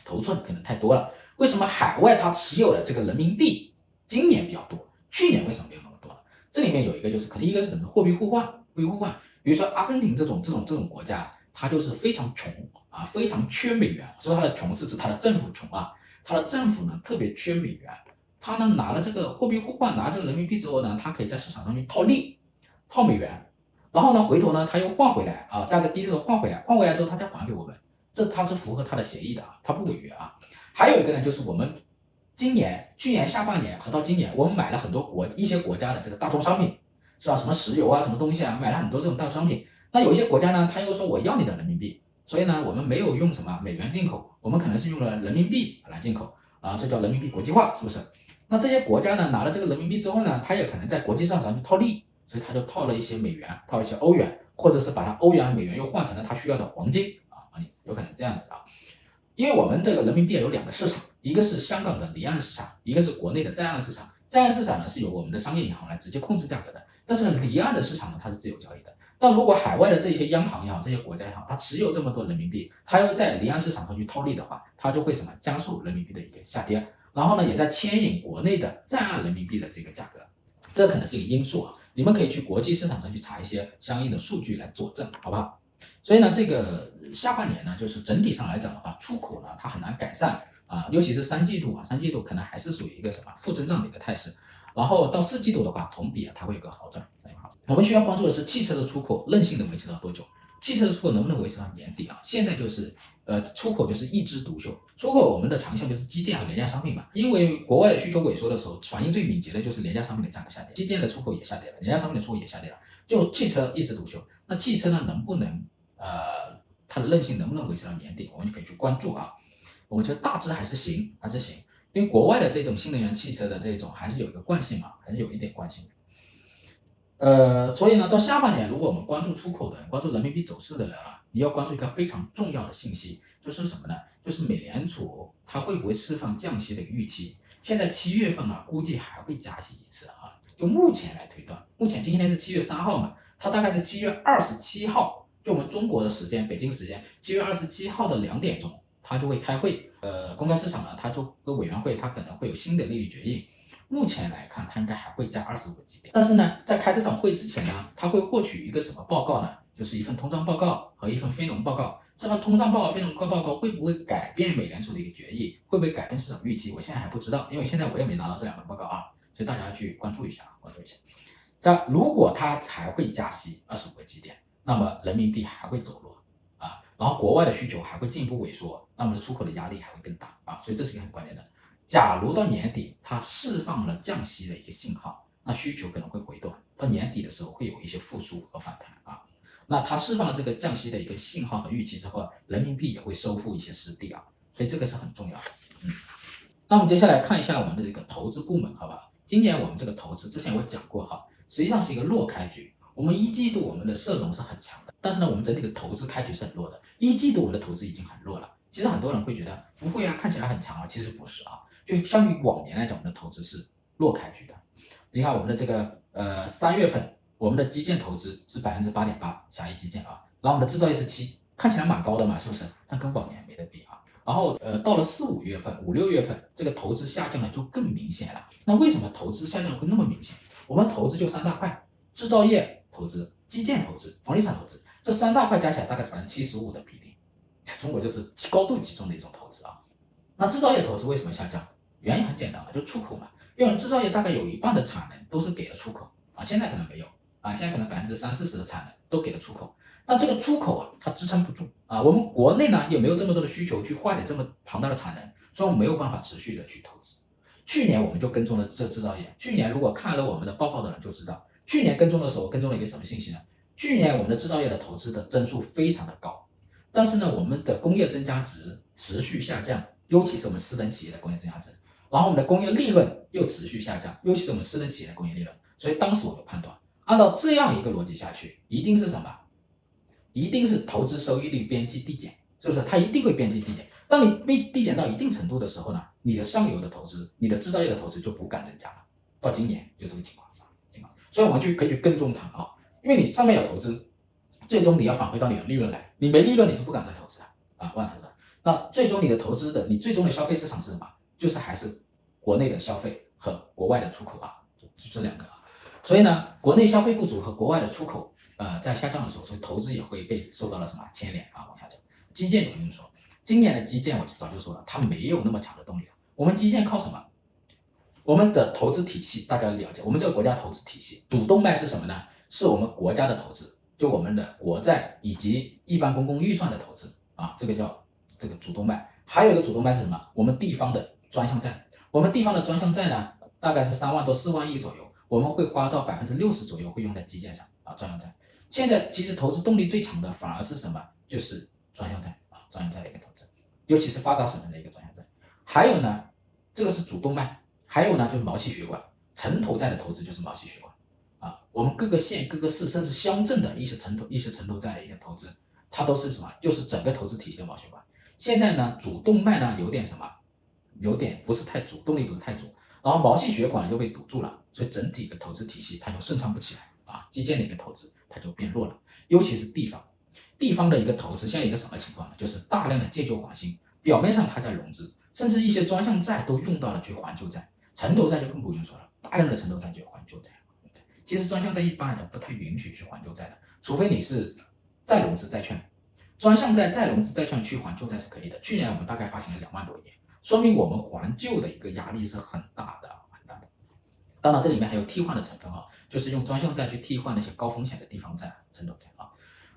头寸可能太多了。为什么海外它持有的这个人民币今年比较多，去年为什么没有那么多？这里面有一个就是可能一个是什么货币互换，货币互换，比如说阿根廷这种这种这种国家，它就是非常穷啊，非常缺美元，所以它的穷是指它的政府穷啊，它的政府呢特别缺美元。他呢拿了这个货币互换，拿这个人民币之后呢，他可以在市场上去套利，套美元，然后呢回头呢他又换回来啊，价格低的时候换回来，换回来之后他再还给我们，这他是符合他的协议的啊，他不违约啊。还有一个呢，就是我们今年、去年下半年和到今年，我们买了很多国一些国家的这个大宗商品，是吧？什么石油啊，什么东西啊，买了很多这种大宗商品。那有一些国家呢，他又说我要你的人民币，所以呢，我们没有用什么美元进口，我们可能是用了人民币来进口啊，这叫人民币国际化，是不是？那这些国家呢，拿了这个人民币之后呢，他也可能在国际市场上去套利，所以他就套了一些美元，套了一些欧元，或者是把它欧元、美元又换成了他需要的黄金啊，有可能这样子啊。因为我们这个人民币有两个市场，一个是香港的离岸市场，一个是国内的在岸市场。在岸市场呢是由我们的商业银行来直接控制价格的，但是离岸的市场呢它是自由交易的。但如果海外的这些央行也好，这些国家也好，它持有这么多人民币，它要在离岸市场上去套利的话，它就会什么加速人民币的一个下跌。然后呢，也在牵引国内的在岸人民币的这个价格，这可能是一个因素啊。你们可以去国际市场上去查一些相应的数据来佐证，好不好？所以呢，这个下半年呢，就是整体上来讲的话，出口呢它很难改善啊，尤其是三季度啊，三季度可能还是属于一个什么负增长的一个态势。然后到四季度的话，同比啊它会有个好转，这样好。我们需要关注的是汽车的出口韧性能维持到多久？汽车的出口能不能维持到年底啊？现在就是，呃，出口就是一枝独秀。出口我们的长项就是机电和廉价商品嘛。因为国外的需求萎缩的时候，反应最敏捷的就是廉价商品的价格下跌，机电的出口也下跌了，廉价商品的出口也下跌了，就汽车一枝独秀。那汽车呢，能不能，呃，它的韧性能不能维持到年底？我们就可以去关注啊。我觉得大致还是行，还是行，因为国外的这种新能源汽车的这种还是有一个惯性嘛，还是有一点惯性。呃，所以呢，到下半年，如果我们关注出口的人，关注人民币走势的人啊，你要关注一个非常重要的信息，就是什么呢？就是美联储它会不会释放降息的预期？现在七月份啊，估计还会加息一次啊。就目前来推断，目前今天是七月三号嘛，它大概是七月二十七号，就我们中国的时间，北京时间七月二十七号的两点钟，它就会开会。呃，公开市场呢，它就和委员会，它可能会有新的利率决议。目前来看，它应该还会加二十五个基点。但是呢，在开这场会之前呢，它会获取一个什么报告呢？就是一份通胀报告和一份非农报告。这份通胀报告、非农报告会不会改变美联储的一个决议？会不会改变市场预期？我现在还不知道，因为现在我也没拿到这两份报告啊，所以大家要去关注一下，关注一下。这如果它还会加息二十五个基点，那么人民币还会走弱啊，然后国外的需求还会进一步萎缩，那么出口的压力还会更大啊，所以这是一个很关键的。假如到年底它释放了降息的一个信号，那需求可能会回暖，到年底的时候会有一些复苏和反弹啊。那它释放了这个降息的一个信号和预期之后，人民币也会收复一些失地啊，所以这个是很重要的。嗯，那我们接下来看一下我们的这个投资部门，好吧？今年我们这个投资之前我讲过哈，实际上是一个弱开局。我们一季度我们的社融是很强的，但是呢，我们整体的投资开局是很弱的。一季度我们的投资已经很弱了。其实很多人会觉得不会啊，看起来很强啊，其实不是啊。就相比往年来讲，我们的投资是弱开局的。你看我们的这个呃三月份。我们的基建投资是百分之八点八，狭义基建啊，然后我们的制造业是七，看起来蛮高的嘛，是不是？但跟往年没得比啊。然后呃，到了四五月份、五六月份，这个投资下降的就更明显了。那为什么投资下降会那么明显？我们投资就三大块：制造业投资、基建投资、房地产投资，这三大块加起来大概是百分之七十五的比例。中国就是高度集中的一种投资啊。那制造业投资为什么下降？原因很简单嘛，就出口嘛，因为制造业大概有一半的产能都是给了出口啊，现在可能没有。啊，现在可能百分之三四十的产能都给了出口，那这个出口啊，它支撑不住啊。我们国内呢也没有这么多的需求去化解这么庞大的产能，所以我们没有办法持续的去投资。去年我们就跟踪了这制造业，去年如果看了我们的报告的人就知道，去年跟踪的时候跟踪了一个什么信息呢？去年我们的制造业的投资的增速非常的高，但是呢，我们的工业增加值持续下降，尤其是我们私人企业的工业增加值，然后我们的工业利润又持续下降，尤其是我们私人企业的工业利润，所以当时我就判断。按照这样一个逻辑下去，一定是什么？一定是投资收益率边际递减，是不是？它一定会边际递减。当你递递减到一定程度的时候呢，你的上游的投资，你的制造业的投资就不敢增加了。到今年就这个情况，情况。所以我们就可以去跟踪它啊，因为你上面有投资，最终你要返回到你的利润来，你没利润你是不敢再投资的啊，不敢投资。那最终你的投资的，你最终的消费市场是什么？就是还是国内的消费和国外的出口啊，就这两个啊。所以呢，国内消费不足和国外的出口，呃，在下降的时候，所以投资也会被受到了什么牵连啊，往下降。基建就不用说，今年的基建我早就说了，它没有那么强的动力了。我们基建靠什么？我们的投资体系大家了解，我们这个国家投资体系主动脉是什么呢？是我们国家的投资，就我们的国债以及一般公共预算的投资啊，这个叫这个主动脉。还有一个主动脉是什么？我们地方的专项债，我们地方的专项债呢，大概是三万多四万亿左右。我们会花到百分之六十左右会用在基建上啊，专项债。现在其实投资动力最强的反而是什么？就是专项债啊，专项债的一个投资，尤其是发达省份的一个专项债。还有呢，这个是主动脉，还有呢就是毛细血管，城投债的投资就是毛细血管啊。我们各个县、各个市甚至乡镇的一些城投、一些城投债的一些投资，它都是什么？就是整个投资体系的毛细血管。现在呢，主动脉呢有点什么？有点不是太足，动力不是太足。然后毛细血管又被堵住了，所以整体的投资体系它就顺畅不起来啊，基建的一个投资它就变弱了，尤其是地方，地方的一个投资现在一个什么情况呢？就是大量的借旧还新，表面上它在融资，甚至一些专项债都用到了去还旧债，城投债就更不用说了，大量的城投债就还旧债。其实专项债一般来讲不太允许去还旧债的，除非你是再融资债券，专项债再融资债券去还旧债是可以的。去年我们大概发行了两万多亿。说明我们还旧的一个压力是很大的，很大的。当然，这里面还有替换的成分啊，就是用专项债去替换那些高风险的地方债、城投债啊。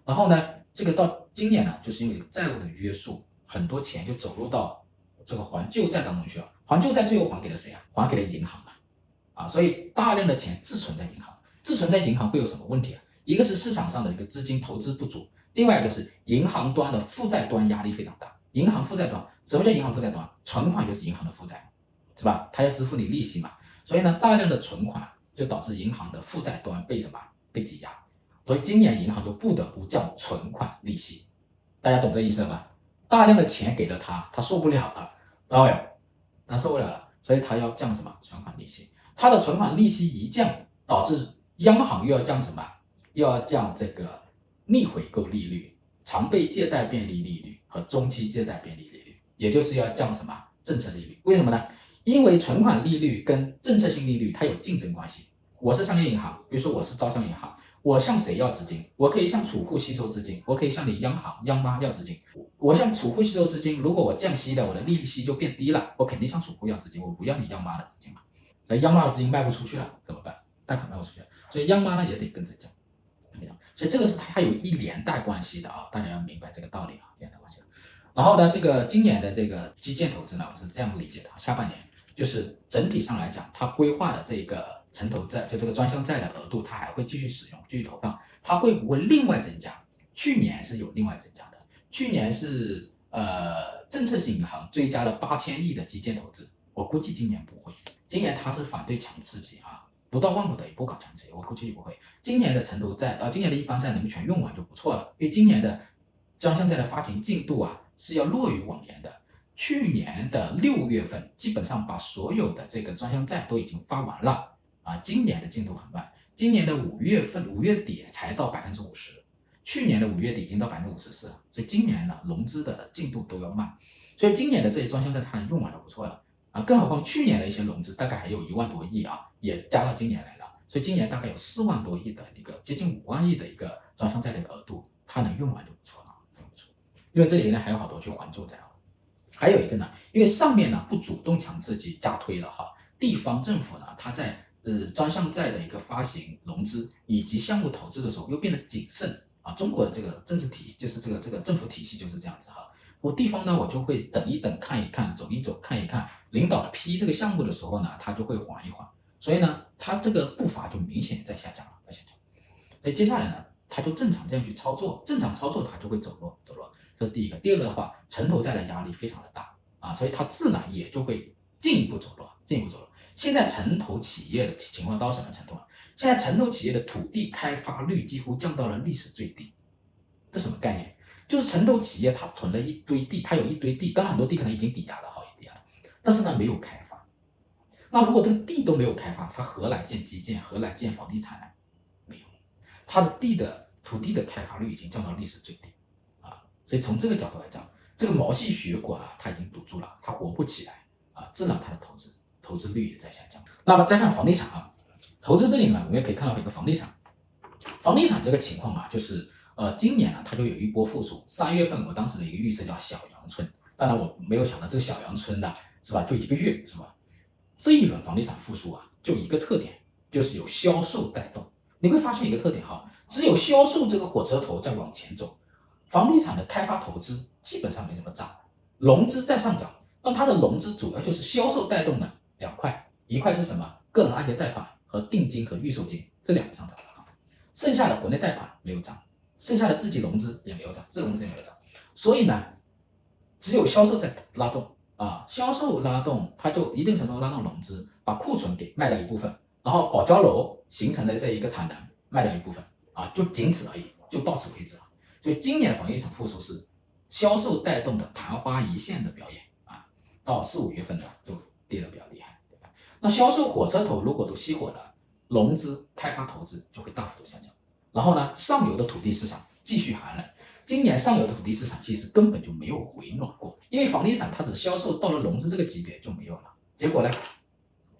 然后呢，这个到今年呢，就是因为债务的约束，很多钱就走入到这个还旧债当中去了。还旧债最后还给了谁啊？还给了银行啊，啊，所以大量的钱滞存在银行，滞存在银行会有什么问题啊？一个是市场上的一个资金投资不足，另外一个是银行端的负债端压力非常大。银行负债端，什么叫银行负债端？存款就是银行的负债，是吧？它要支付你利息嘛，所以呢，大量的存款就导致银行的负债端被什么？被挤压，所以今年银行就不得不降存款利息，大家懂这意思了吧？大量的钱给了他，他受不了了，知道没有？他受不了了，所以他要降什么？存款利息。他的存款利息一降，导致央行又要降什么？又要降这个逆回购利率。常备借贷便利利率和中期借贷便利利率，也就是要降什么政策利率？为什么呢？因为存款利率跟政策性利率它有竞争关系。我是商业银行，比如说我是招商银行，我向谁要资金？我可以向储户吸收资金，我可以向你央行央妈要资金。我向储户吸收资金，如果我降息了，我的利息就变低了，我肯定向储户要资金，我不要你央妈的资金嘛。所以央妈的资金卖不出去了怎么办？贷款卖不出去，所以央妈呢也得跟着降。所以这个是它有一连带关系的啊，大家要明白这个道理啊，连带关系。然后呢，这个今年的这个基建投资呢，我是这样理解的：下半年就是整体上来讲，它规划的这个城投债，就这个专项债的额度，它还会继续使用，继续投放，它会不会另外增加？去年是有另外增加的，去年是呃政策性银行追加了八千亿的基建投资，我估计今年不会，今年它是反对强刺激啊，不到万不得已不搞强刺激，我估计就不会。今年的城投债啊，今年的一般债能全用完就不错了，因为今年的专项债的发行进度啊是要落于往年的。去年的六月份，基本上把所有的这个专项债都已经发完了啊。今年的进度很慢，今年的五月份五月底才到百分之五十，去年的五月底已经到百分之五十四了，所以今年呢融资的进度都要慢，所以今年的这些专项债它用完就不错了啊。更何况去年的一些融资大概还有一万多亿啊，也加到今年来了，所以今年大概有四万多亿的一个接近五万亿的一个专项债的额度，它能用完就不错了，很不错。因为这里呢还有好多去还债债啊。还有一个呢，因为上面呢不主动强刺激加推了哈，地方政府呢，它在呃专项债的一个发行融资以及项目投资的时候又变得谨慎啊。中国的这个政治体系就是这个这个政府体系就是这样子哈。我地方呢，我就会等一等，看一看，走一走，看一看，领导批这个项目的时候呢，他就会缓一缓，所以呢，他这个步伐就明显在下降了，在下降。所以接下来呢，他就正常这样去操作，正常操作他就会走弱，走弱。这是第一个，第二个的话，城投债的压力非常的大啊，所以它自然也就会进一步走弱，进一步走弱。现在城投企业的情况到什么程度啊？现在城投企业的土地开发率几乎降到了历史最低。这什么概念？就是城投企业它囤了一堆地，它有一堆地，当然很多地可能已经抵押了，好一点了，但是呢没有开发。那如果这个地都没有开发，它何来建基建？何来建房地产呢？没有，它的地的土地的开发率已经降到历史最低啊。所以从这个角度来讲，这个毛细血管啊，它已经堵住了，它活不起来啊，自然它的投资投资率也在下降。那么再看房地产啊，投资这里呢，我们也可以看到一个房地产，房地产这个情况啊，就是呃，今年呢，它就有一波复苏。三月份我当时的一个预测叫小阳春，当然我没有想到这个小阳春的是吧，就一个月是吧？这一轮房地产复苏啊，就一个特点，就是有销售带动。你会发现一个特点哈，只有销售这个火车头在往前走。房地产的开发投资基本上没怎么涨，融资在上涨，那它的融资主要就是销售带动的两块，一块是什么？个人按揭贷款和定金和预售金这两个上涨了哈，剩下的国内贷款没有涨，剩下的自己融资也没有涨，自融资也没有涨，所以呢，只有销售在拉动啊，销售拉动，它就一定程度拉动融资，把库存给卖掉一部分，然后保交楼形成的这一个产能卖掉一部分啊，就仅此而已，就到此为止了。所以今年的房地产复苏是销售带动的昙花一现的表演啊，到四五月份呢就跌得比较厉害，那销售火车头如果都熄火了，融资开发投资就会大幅度下降。然后呢，上游的土地市场继续寒冷。今年上游的土地市场其实根本就没有回暖过，因为房地产它只销售到了融资这个级别就没有了，结果呢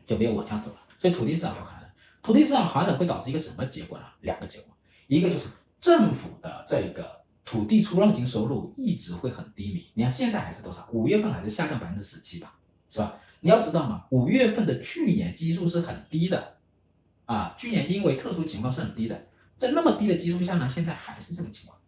就没有往下走了。所以土地市场要寒冷，土地市场寒冷会导致一个什么结果呢？两个结果，一个就是。政府的这个土地出让金收入一直会很低迷，你看现在还是多少？五月份还是下降百分之十七吧，是吧？你要知道嘛，五月份的去年基数是很低的，啊，去年因为特殊情况是很低的，在那么低的基数下呢，现在还是这个情况，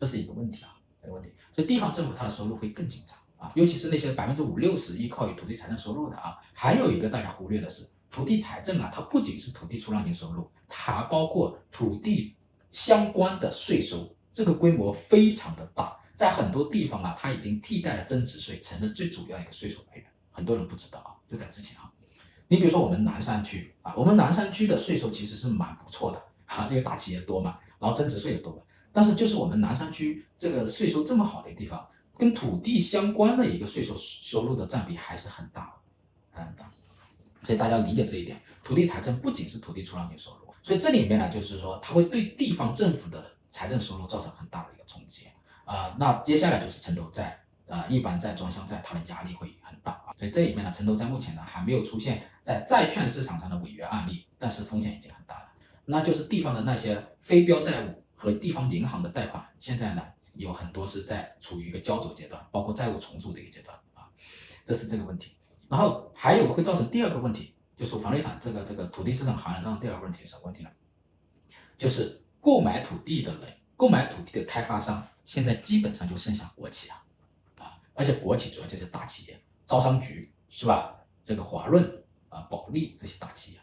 这是一个问题啊，这个问题。所以地方政府它的收入会更紧张啊，尤其是那些百分之五六十依靠于土地财政收入的啊，还有一个大家忽略的是，土地财政啊，它不仅是土地出让金收入，它还包括土地。相关的税收，这个规模非常的大，在很多地方啊，它已经替代了增值税，成了最主要一个税收来源。很多人不知道啊，就在之前啊，你比如说我们南山区啊，我们南山区的税收其实是蛮不错的哈，因为大企业多嘛，然后增值税也多嘛。但是就是我们南山区这个税收这么好的地方，跟土地相关的一个税收收入的占比还是很大，很大。所以大家理解这一点，土地财政不仅是土地出让金收入。所以这里面呢，就是说它会对地方政府的财政收入造成很大的一个冲击啊。那接下来就是城投债啊，一般债、专项债，它的压力会很大啊。所以这里面呢，城投债目前呢还没有出现在债券市场上的违约案例，但是风险已经很大了。那就是地方的那些非标债务和地方银行的贷款，现在呢有很多是在处于一个焦灼阶段，包括债务重组的一个阶段啊。这是这个问题。然后还有会造成第二个问题。就是房地产这个这个土地市场行业当中第二个问题是什么问题呢？就是购买土地的人，购买土地的开发商，现在基本上就剩下国企啊，啊，而且国企主要就是大企业，招商局是吧？这个华润啊、保利这些大企业，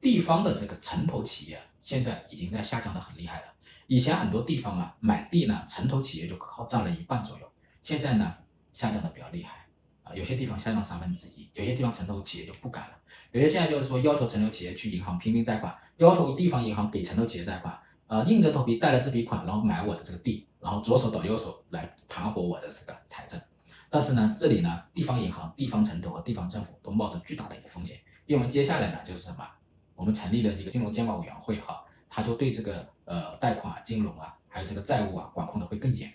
地方的这个城投企业现在已经在下降的很厉害了。以前很多地方啊买地呢，城投企业就靠占了一半左右，现在呢下降的比较厉害啊，有些地方下降三分之一，有些地方城投企业就不敢了，有些现在就是说要求城投企业去银行拼命贷款，要求地方银行给城投企业贷款。啊，硬着头皮贷了这笔款，然后买我的这个地，然后左手倒右手来盘活我的这个财政。但是呢，这里呢，地方银行、地方城投和地方政府都冒着巨大的一个风险，因为接下来呢，就是什么？我们成立了一个金融监管委员会哈，他就对这个呃贷款、金融啊，还有这个债务啊，管控的会更严，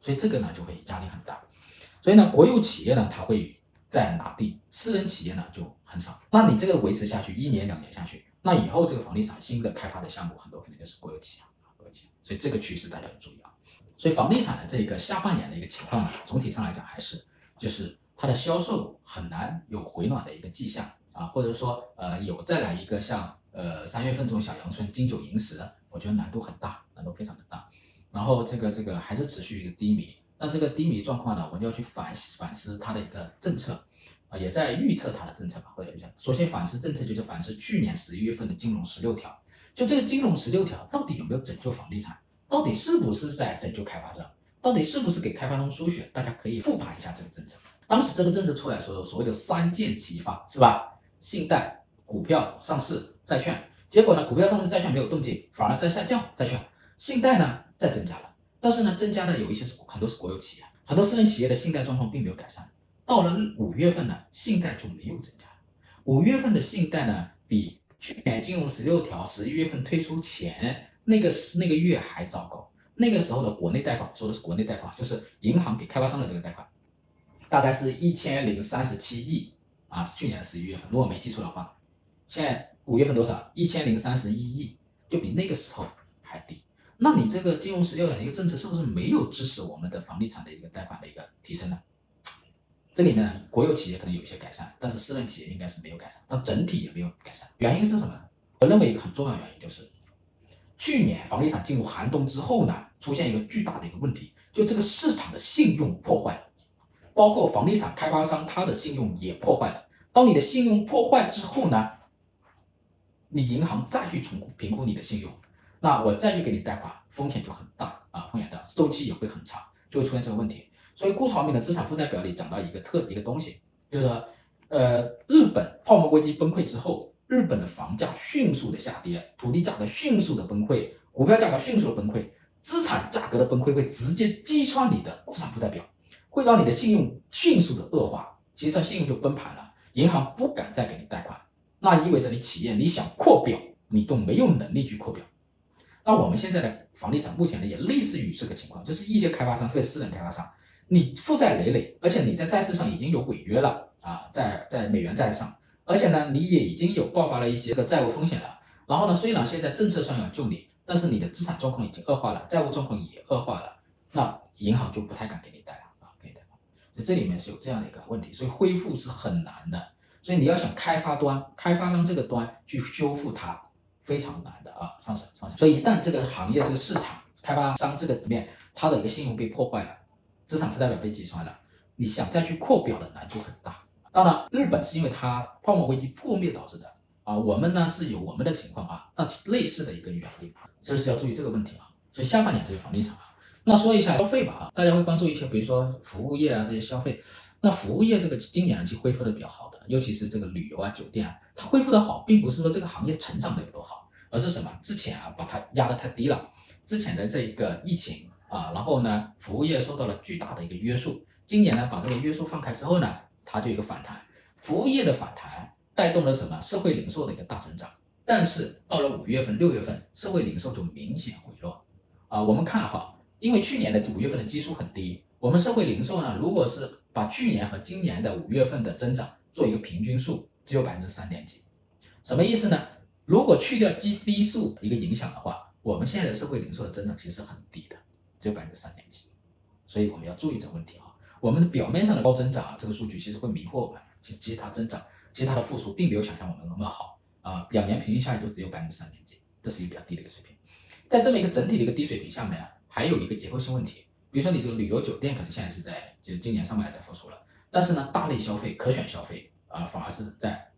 所以这个呢就会压力很大。所以呢，国有企业呢，他会在拿地，私人企业呢就很少。那你这个维持下去，一年两年下去。那以后这个房地产新的开发的项目很多可能就是国有企业，国有企业，所以这个趋势大家要注意啊。所以房地产的这个下半年的一个情况呢，总体上来讲还是就是它的销售很难有回暖的一个迹象啊，或者说呃有再来一个像呃三月份这种小阳春金九银十，我觉得难度很大，难度非常的大。然后这个这个还是持续一个低迷，那这个低迷状况呢，我们就要去反反思它的一个政策。也在预测它的政策吧，或者预测。首先反思政策就是反思去年十一月份的金融十六条，就这个金融十六条到底有没有拯救房地产？到底是不是在拯救开发商？到底是不是给开发商输血？大家可以复盘一下这个政策。当时这个政策出来的时候，所谓的三箭齐发，是吧？信贷、股票、上市、债券。结果呢，股票、上市、债券没有动静，反而在下降。债券、信贷呢在增加了，但是呢，增加的有一些是很多是国有企业，很多私人企业的信贷状况并没有改善。到了五月份呢，信贷就没有增加。五月份的信贷呢，比去年金融十六条十一月份推出前那个那个月还糟糕。那个时候的国内贷款，说的是国内贷款，就是银行给开发商的这个贷款，大概是一千零三十七亿啊，是去年十一月份，如果没记错的话。现在五月份多少？一千零三十一亿，就比那个时候还低。那你这个金融十六的一个政策，是不是没有支持我们的房地产的一个贷款的一个提升呢？这里面呢，国有企业可能有一些改善，但是私人企业应该是没有改善，但整体也没有改善。原因是什么呢？我认为一个很重要的原因就是，去年房地产进入寒冬之后呢，出现一个巨大的一个问题，就这个市场的信用破坏，包括房地产开发商他的信用也破坏了。当你的信用破坏之后呢，你银行再去重评估你的信用，那我再去给你贷款，风险就很大啊，风险大，周期也会很长，就会出现这个问题。所以顾长明的资产负债表里讲到一个特一个东西，就是说，呃，日本泡沫危机崩溃之后，日本的房价迅速的下跌，土地价格迅速的崩溃，股票价格迅速的崩溃，资产价格的崩溃会直接击穿你的资产负债表，会让你的信用迅速的恶化，其实上信用就崩盘了，银行不敢再给你贷款，那意味着你企业你想扩表，你都没有能力去扩表。那我们现在的房地产目前呢也类似于这个情况，就是一些开发商，特别私人开发商。你负债累累，而且你在债市上已经有违约了啊，在在美元债上，而且呢，你也已经有爆发了一些个债务风险了。然后呢，虽然现在政策上要救你，但是你的资产状况已经恶化了，债务状况也恶化了，那银行就不太敢给你贷了，这里面是有这样的一个问题，所以恢复是很难的。所以你要想开发端、开发商这个端去修复它，非常难的啊，上升上。所以一旦这个行业、这个市场、开发商这个里面，它的一个信用被破坏了。资产负债表被击穿了，你想再去扩表的难度很大。当然，日本是因为它泡沫危机破灭导致的啊，我们呢是有我们的情况啊，那类似的一个原因，就是要注意这个问题啊。所以下半年这个房地产啊，那说一下消费吧啊，大家会关注一些，比如说服务业啊这些消费。那服务业这个今年其实恢复的比较好的，尤其是这个旅游啊酒店啊，它恢复的好，并不是说这个行业成长的有多好，而是什么？之前啊把它压得太低了，之前的这一个疫情。啊，然后呢，服务业受到了巨大的一个约束。今年呢，把这个约束放开之后呢，它就有一个反弹。服务业的反弹带动了什么？社会零售的一个大增长。但是到了五月份、六月份，社会零售就明显回落。啊，我们看哈，因为去年的五月份的基数很低，我们社会零售呢，如果是把去年和今年的五月份的增长做一个平均数，只有百分之三点几。什么意思呢？如果去掉基低数一个影响的话，我们现在的社会零售的增长其实很低的。只有百分之三点几，所以我们要注意这个问题啊。我们的表面上的高增长啊，这个数据其实会迷惑我们。其实其实它增长，其实它的复苏并没有想象我们那么好啊。两年平均下来就只有百分之三点几，这是一个比较低的一个水平。在这么一个整体的一个低水平下面啊，还有一个结构性问题，比如说你这个旅游酒店可能现在是在就是今年上半年在复苏了，但是呢，大类消费、可选消费啊，反而是在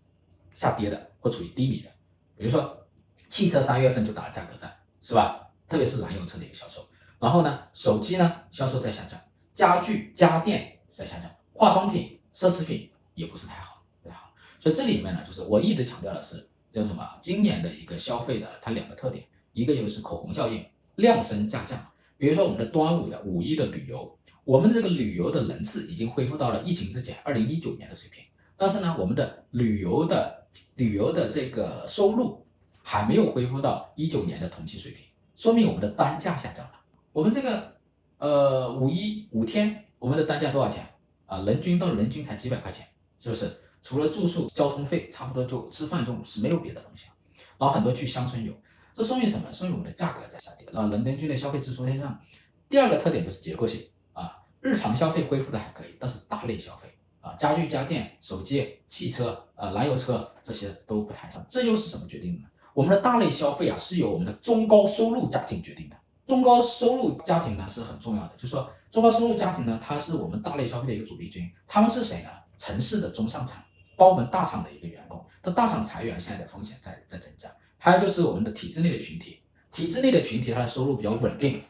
下跌的或处于低迷的。比如说，汽车三月份就打了价格战，是吧？特别是燃油车的一个销售。然后呢，手机呢销售在下降，家具家电在下降，化妆品、奢侈品也不是太好，不太好。所以这里面呢，就是我一直强调的是叫什么？今年的一个消费的它两个特点，一个就是口红效应，量升价降。比如说我们的端午的五一的旅游，我们这个旅游的人次已经恢复到了疫情之前二零一九年的水平，但是呢，我们的旅游的旅游的这个收入还没有恢复到一九年的同期水平，说明我们的单价下降了。我们这个，呃，五一五天，我们的单价多少钱啊？人均到人均才几百块钱，是不是？除了住宿、交通费，差不多就吃饭就是没有别的东西了。然后很多去乡村游，这说明什么？说明我们的价格在下跌，啊，人人均的消费支出在上。第二个特点就是结构性啊，日常消费恢复的还可以，但是大类消费啊，家具家电、手机、汽车、啊，燃油车这些都不太上。这又是什么决定呢？我们的大类消费啊，是由我们的中高收入家庭决定的。中高收入家庭呢是很重要的，就是说中高收入家庭呢，它是我们大类消费的一个主力军。他们是谁呢？城市的中上产、包门大厂的一个员工。但大厂裁员现在的风险在在增加。还有就是我们的体制内的群体，体制内的群体他的收入比较稳定，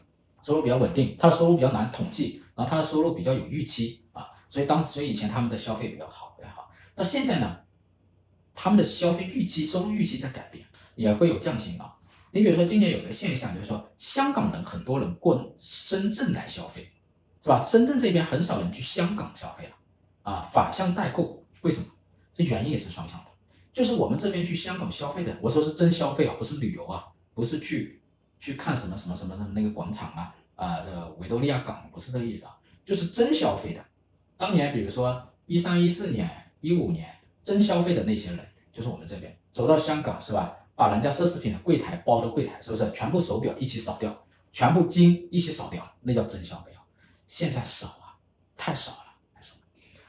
收入比较稳定，他的收入比较难统计，然后他的收入比较有预期啊，所以当时所以以前他们的消费比较好比较好。那现在呢，他们的消费预期、收入预期在改变，也会有降薪啊。你比如说，今年有个现象，就是说香港人很多人过深圳来消费，是吧？深圳这边很少人去香港消费了，啊，反向代购，为什么？这原因也是双向的，就是我们这边去香港消费的，我说是真消费啊，不是旅游啊，不是去去看什么什么什么的那个广场啊，啊，这个维多利亚港不是这个意思啊，就是真消费的。当年比如说一三一四年、一五年真消费的那些人，就是我们这边走到香港，是吧？把人家奢侈品的柜台包的柜台，是不是全部手表一起扫掉，全部金一起扫掉，那叫真消费啊！现在少啊，太少了，太少了。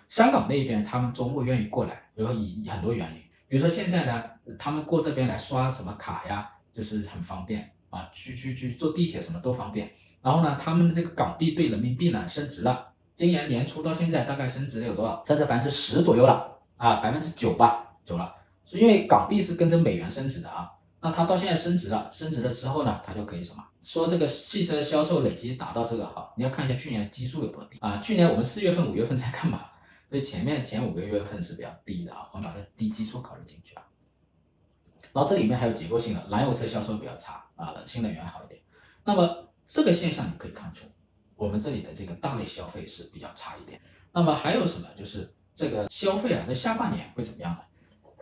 香港那边他们周末愿意过来，然后以很多原因，比如说现在呢，他们过这边来刷什么卡呀，就是很方便啊，去去去坐地铁什么都方便。然后呢，他们这个港币对人民币呢升值了，今年年初到现在大概升值有多少？升值百分之十左右了啊，百分之九吧，九了。是因为港币是跟着美元升值的啊，那它到现在升值了，升值了之后呢，它就可以什么？说这个汽车销售累计达到这个哈，你要看一下去年的基数有多低啊？去年我们四月份、五月份在干嘛？所以前面前五个月份是比较低的啊，我们把这低基数考虑进去啊。然后这里面还有结构性的，燃油车销售比较差啊，新能源好一点。那么这个现象你可以看出，我们这里的这个大类消费是比较差一点。那么还有什么？就是这个消费啊，在下半年会怎么样呢？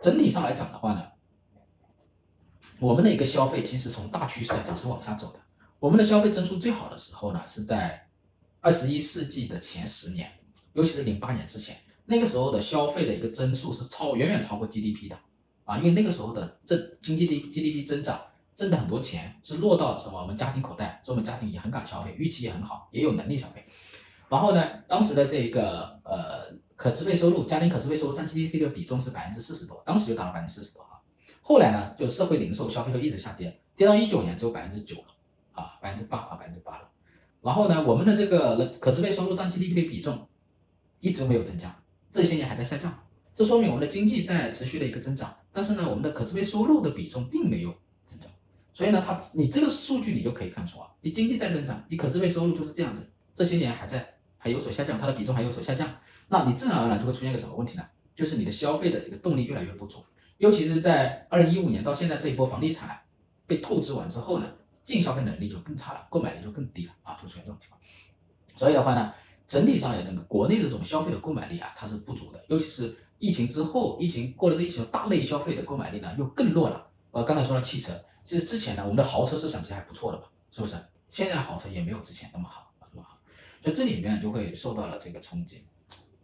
整体上来讲的话呢，我们的一个消费其实从大趋势来讲是往下走的。我们的消费增速最好的时候呢，是在二十一世纪的前十年，尤其是零八年之前，那个时候的消费的一个增速是超远远超过 GDP 的啊，因为那个时候的这经济的 GDP 增长挣的很多钱是落到什么我们家庭口袋，所以我们家庭也很敢消费，预期也很好，也有能力消费。然后呢，当时的这一个呃。可支配收入，家庭可支配收入占 GDP 的比重是百分之四十多，当时就达到百分之四十多哈。后来呢，就社会零售消费就一直下跌，跌到一九年只有百分之九了，啊，百分之八啊，百分之八了。然后呢，我们的这个可支配收入占 GDP 的比重一直没有增加，这些年还在下降，这说明我们的经济在持续的一个增长，但是呢，我们的可支配收入的比重并没有增长。所以呢，它你这个数据你就可以看出啊，你经济在增长，你可支配收入就是这样子，这些年还在。还有所下降，它的比重还有所下降，那你自然而然就会出现一个什么问题呢？就是你的消费的这个动力越来越不足，尤其是在二零一五年到现在这一波房地产被透支完之后呢，净消费能力就更差了，购买力就更低了啊，就出现这种情况。所以的话呢，整体上来整个国内的这种消费的购买力啊，它是不足的，尤其是疫情之后，疫情过了这疫情，大类消费的购买力呢又更弱了。我刚才说了汽车，其实之前呢，我们的豪车市场其实还不错的吧，是不是？现在豪车也没有之前那么好。那么好，所以这里面就会受到了这个冲击，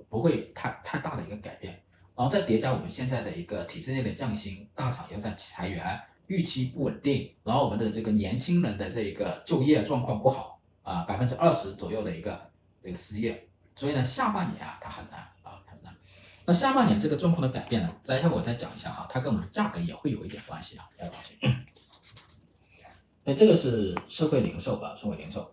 不会太太大的一个改变，然后再叠加我们现在的一个体制内的降薪，大厂又在裁员，预期不稳定，然后我们的这个年轻人的这个就业状况不好啊，百分之二十左右的一个这个失业，所以呢，下半年啊，它很难啊，很难。那下半年这个状况的改变呢，再一下我再讲一下哈，它跟我们的价格也会有一点关系啊，有关系。那这个是社会零售吧，社会零售。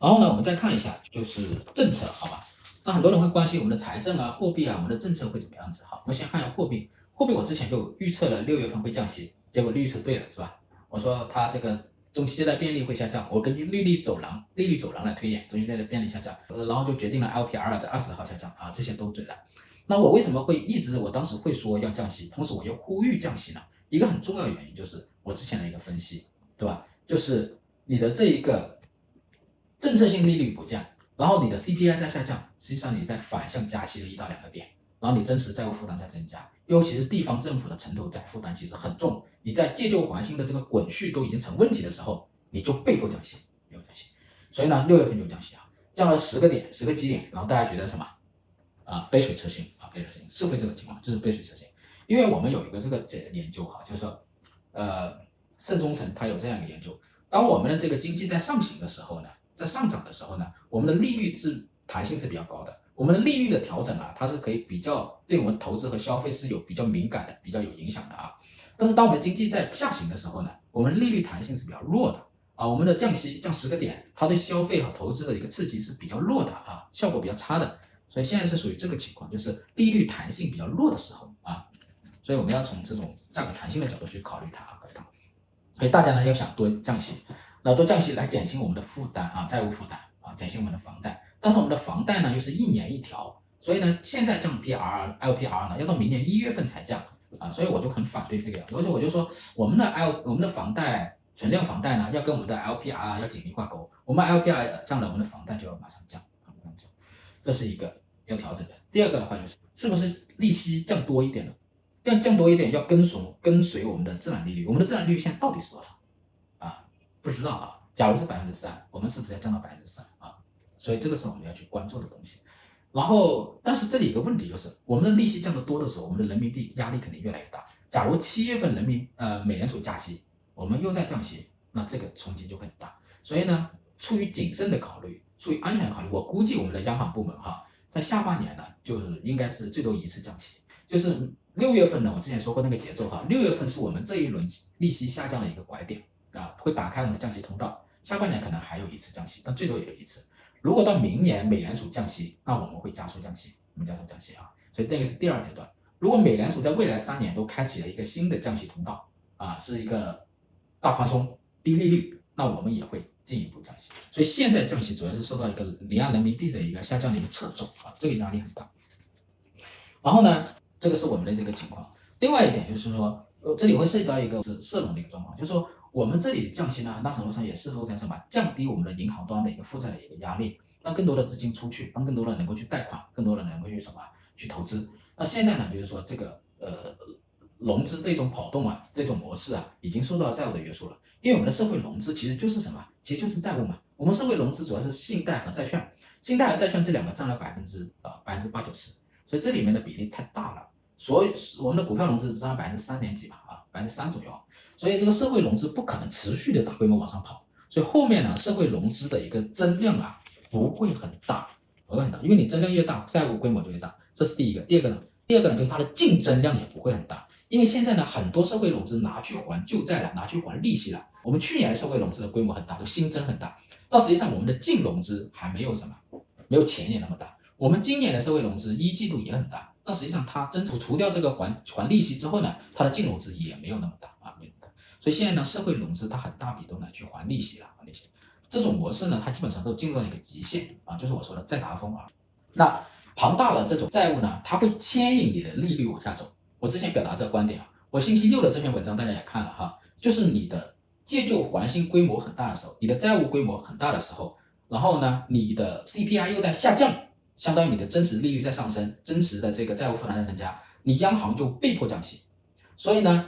然后呢，我们再看一下，就是政策，好吧？那很多人会关心我们的财政啊、货币啊、我们的政策会怎么样子？好，我们先看一下货币。货币我之前就预测了六月份会降息，结果预测对了，是吧？我说它这个中期借贷便利会下降，我根据利率走廊、利率走廊来推演，中期借贷便利下降，呃然后就决定了 LPR 在二十号下降啊，这些都准了。那我为什么会一直我当时会说要降息，同时我又呼吁降息呢？一个很重要的原因就是我之前的一个分析，对吧？就是你的这一个政策性利率不降。然后你的 CPI 在下降，实际上你在反向加息了一到两个点，然后你真实债务负担在增加，尤其是地方政府的城投债负担其实很重，你在借旧还新的这个滚续都已经成问题的时候，你就被迫降息，没有降息，所以呢，六月份就降息啊，降了十个点，十个基点，然后大家觉得什么啊？杯水车薪啊，杯水车薪是会这个情况，就是杯水车薪，因为我们有一个这个这研究哈，就是说，呃，盛忠诚他有这样一个研究，当我们的这个经济在上行的时候呢。在上涨的时候呢，我们的利率是弹性是比较高的。我们的利率的调整啊，它是可以比较对我们投资和消费是有比较敏感的，比较有影响的啊。但是当我们的经济在下行的时候呢，我们利率弹性是比较弱的啊。我们的降息降十个点，它对消费和投资的一个刺激是比较弱的啊，效果比较差的。所以现在是属于这个情况，就是利率弹性比较弱的时候啊。所以我们要从这种价格弹性的角度去考虑它啊，考虑它。所以大家呢要想多降息。那多降息来减轻我们的负担啊，债务负担啊，减轻我们的房贷。但是我们的房贷呢，又是一年一条，所以呢，现在降 PR LPR 呢，要到明年一月份才降啊，所以我就很反对这个。而且我就说，我们的 L 我们的房贷存量房贷呢，要跟我们的 LPR 要紧密挂钩。我们 LPR 降了，我们的房贷就要马上降，马上降。这是一个要调整的。第二个的话就是，是不是利息降多一点呢？要降多一点，要跟随跟随我们的自然利率。我们的自然利率现在到底是多少？啊不知道啊，假如是百分之三，我们是不是要降到百分之三啊？所以这个是我们要去关注的东西。然后，但是这里有个问题就是，我们的利息降得多的时候，我们的人民币压力肯定越来越大。假如七月份人民呃美联储加息，我们又在降息，那这个冲击就很大。所以呢，出于谨慎的考虑，出于安全考虑，我估计我们的央行部门哈，在下半年呢，就是应该是最多一次降息。就是六月份呢，我之前说过那个节奏哈，六月份是我们这一轮利息下降的一个拐点。啊，会打开我们的降息通道，下半年可能还有一次降息，但最多也就一次。如果到明年美联储降息，那我们会加速降息，我们加速降息啊。所以那个是第二阶段。如果美联储在未来三年都开启了一个新的降息通道，啊，是一个大宽松、低利率，那我们也会进一步降息。所以现在降息主要是受到一个离岸人民币的一个下降的一个掣肘啊，这个压力很大。然后呢，这个是我们的这个情况。另外一点就是说，呃，这里会涉及到一个是社融的一个状况，就是说。我们这里降息呢，很大程度上也是说在什么降低我们的银行端的一个负债的一个压力，让更多的资金出去，让更多的人能够去贷款，更多的人能够去什么去投资。那现在呢，比如说这个呃融资这种跑动啊，这种模式啊，已经受到债务的约束了。因为我们的社会融资其实就是什么，其实就是债务嘛。我们社会融资主要是信贷和债券，信贷和债券这两个占了百分之啊百分之八九十，所以这里面的比例太大了。所以我们的股票融资只占百分之三点几吧，啊百分之三左右。所以这个社会融资不可能持续的大规模往上跑，所以后面呢，社会融资的一个增量啊不会很大，不会很大，因为你增量越大，债务规模就越大，这是第一个。第二个呢，第二个呢就是它的净增量也不会很大，因为现在呢很多社会融资拿去还旧债了，拿去还利息了。我们去年的社会融资的规模很大，就新增很大，但实际上我们的净融资还没有什么，没有前年那么大。我们今年的社会融资一季度也很大，但实际上它真除除掉这个还还利息之后呢，它的净融资也没有那么大，所以现在呢，社会融资它很大笔都拿去还利息了，还利息。这种模式呢，它基本上都进入到一个极限啊，就是我说的再达峰啊。那庞大的这种债务呢，它会牵引你的利率往下走。我之前表达这个观点啊，我星期六的这篇文章大家也看了哈，就是你的借旧还新规模很大的时候，你的债务规模很大的时候，然后呢，你的 CPI 又在下降，相当于你的真实利率在上升，真实的这个债务负担在增加，你央行就被迫降息。所以呢。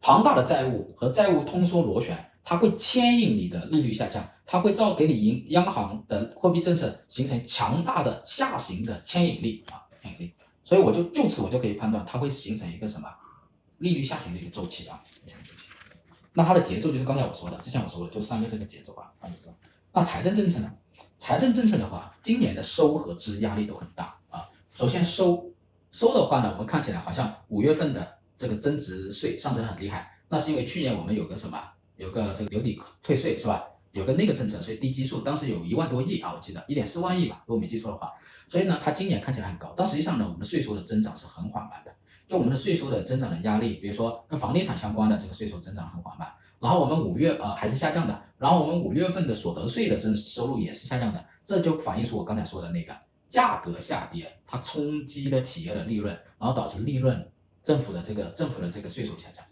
庞大的债务和债务通缩螺旋，它会牵引你的利率下降，它会造给你银央行的货币政策形成强大的下行的牵引力啊，牵引力。所以我就就此我就可以判断，它会形成一个什么利率下行的一个周期啊。那它的节奏就是刚才我说的，之前我说的就三个这个节奏啊。那财政政策呢？财政政策的话，今年的收和支压力都很大啊。首先收收的话呢，我们看起来好像五月份的。这个增值税上升很厉害，那是因为去年我们有个什么，有个这个留抵退税是吧？有个那个政策，所以低基数当时有一万多亿啊，我记得一点四万亿吧，如果没记错的话。所以呢，它今年看起来很高，但实际上呢，我们的税收的增长是很缓慢的。就我们的税收的增长的压力，比如说跟房地产相关的这个税收增长很缓慢。然后我们五月呃还是下降的，然后我们五月份的所得税的增收入也是下降的，这就反映出我刚才说的那个价格下跌，它冲击了企业的利润，然后导致利润政府的这个政府的这个税收下降。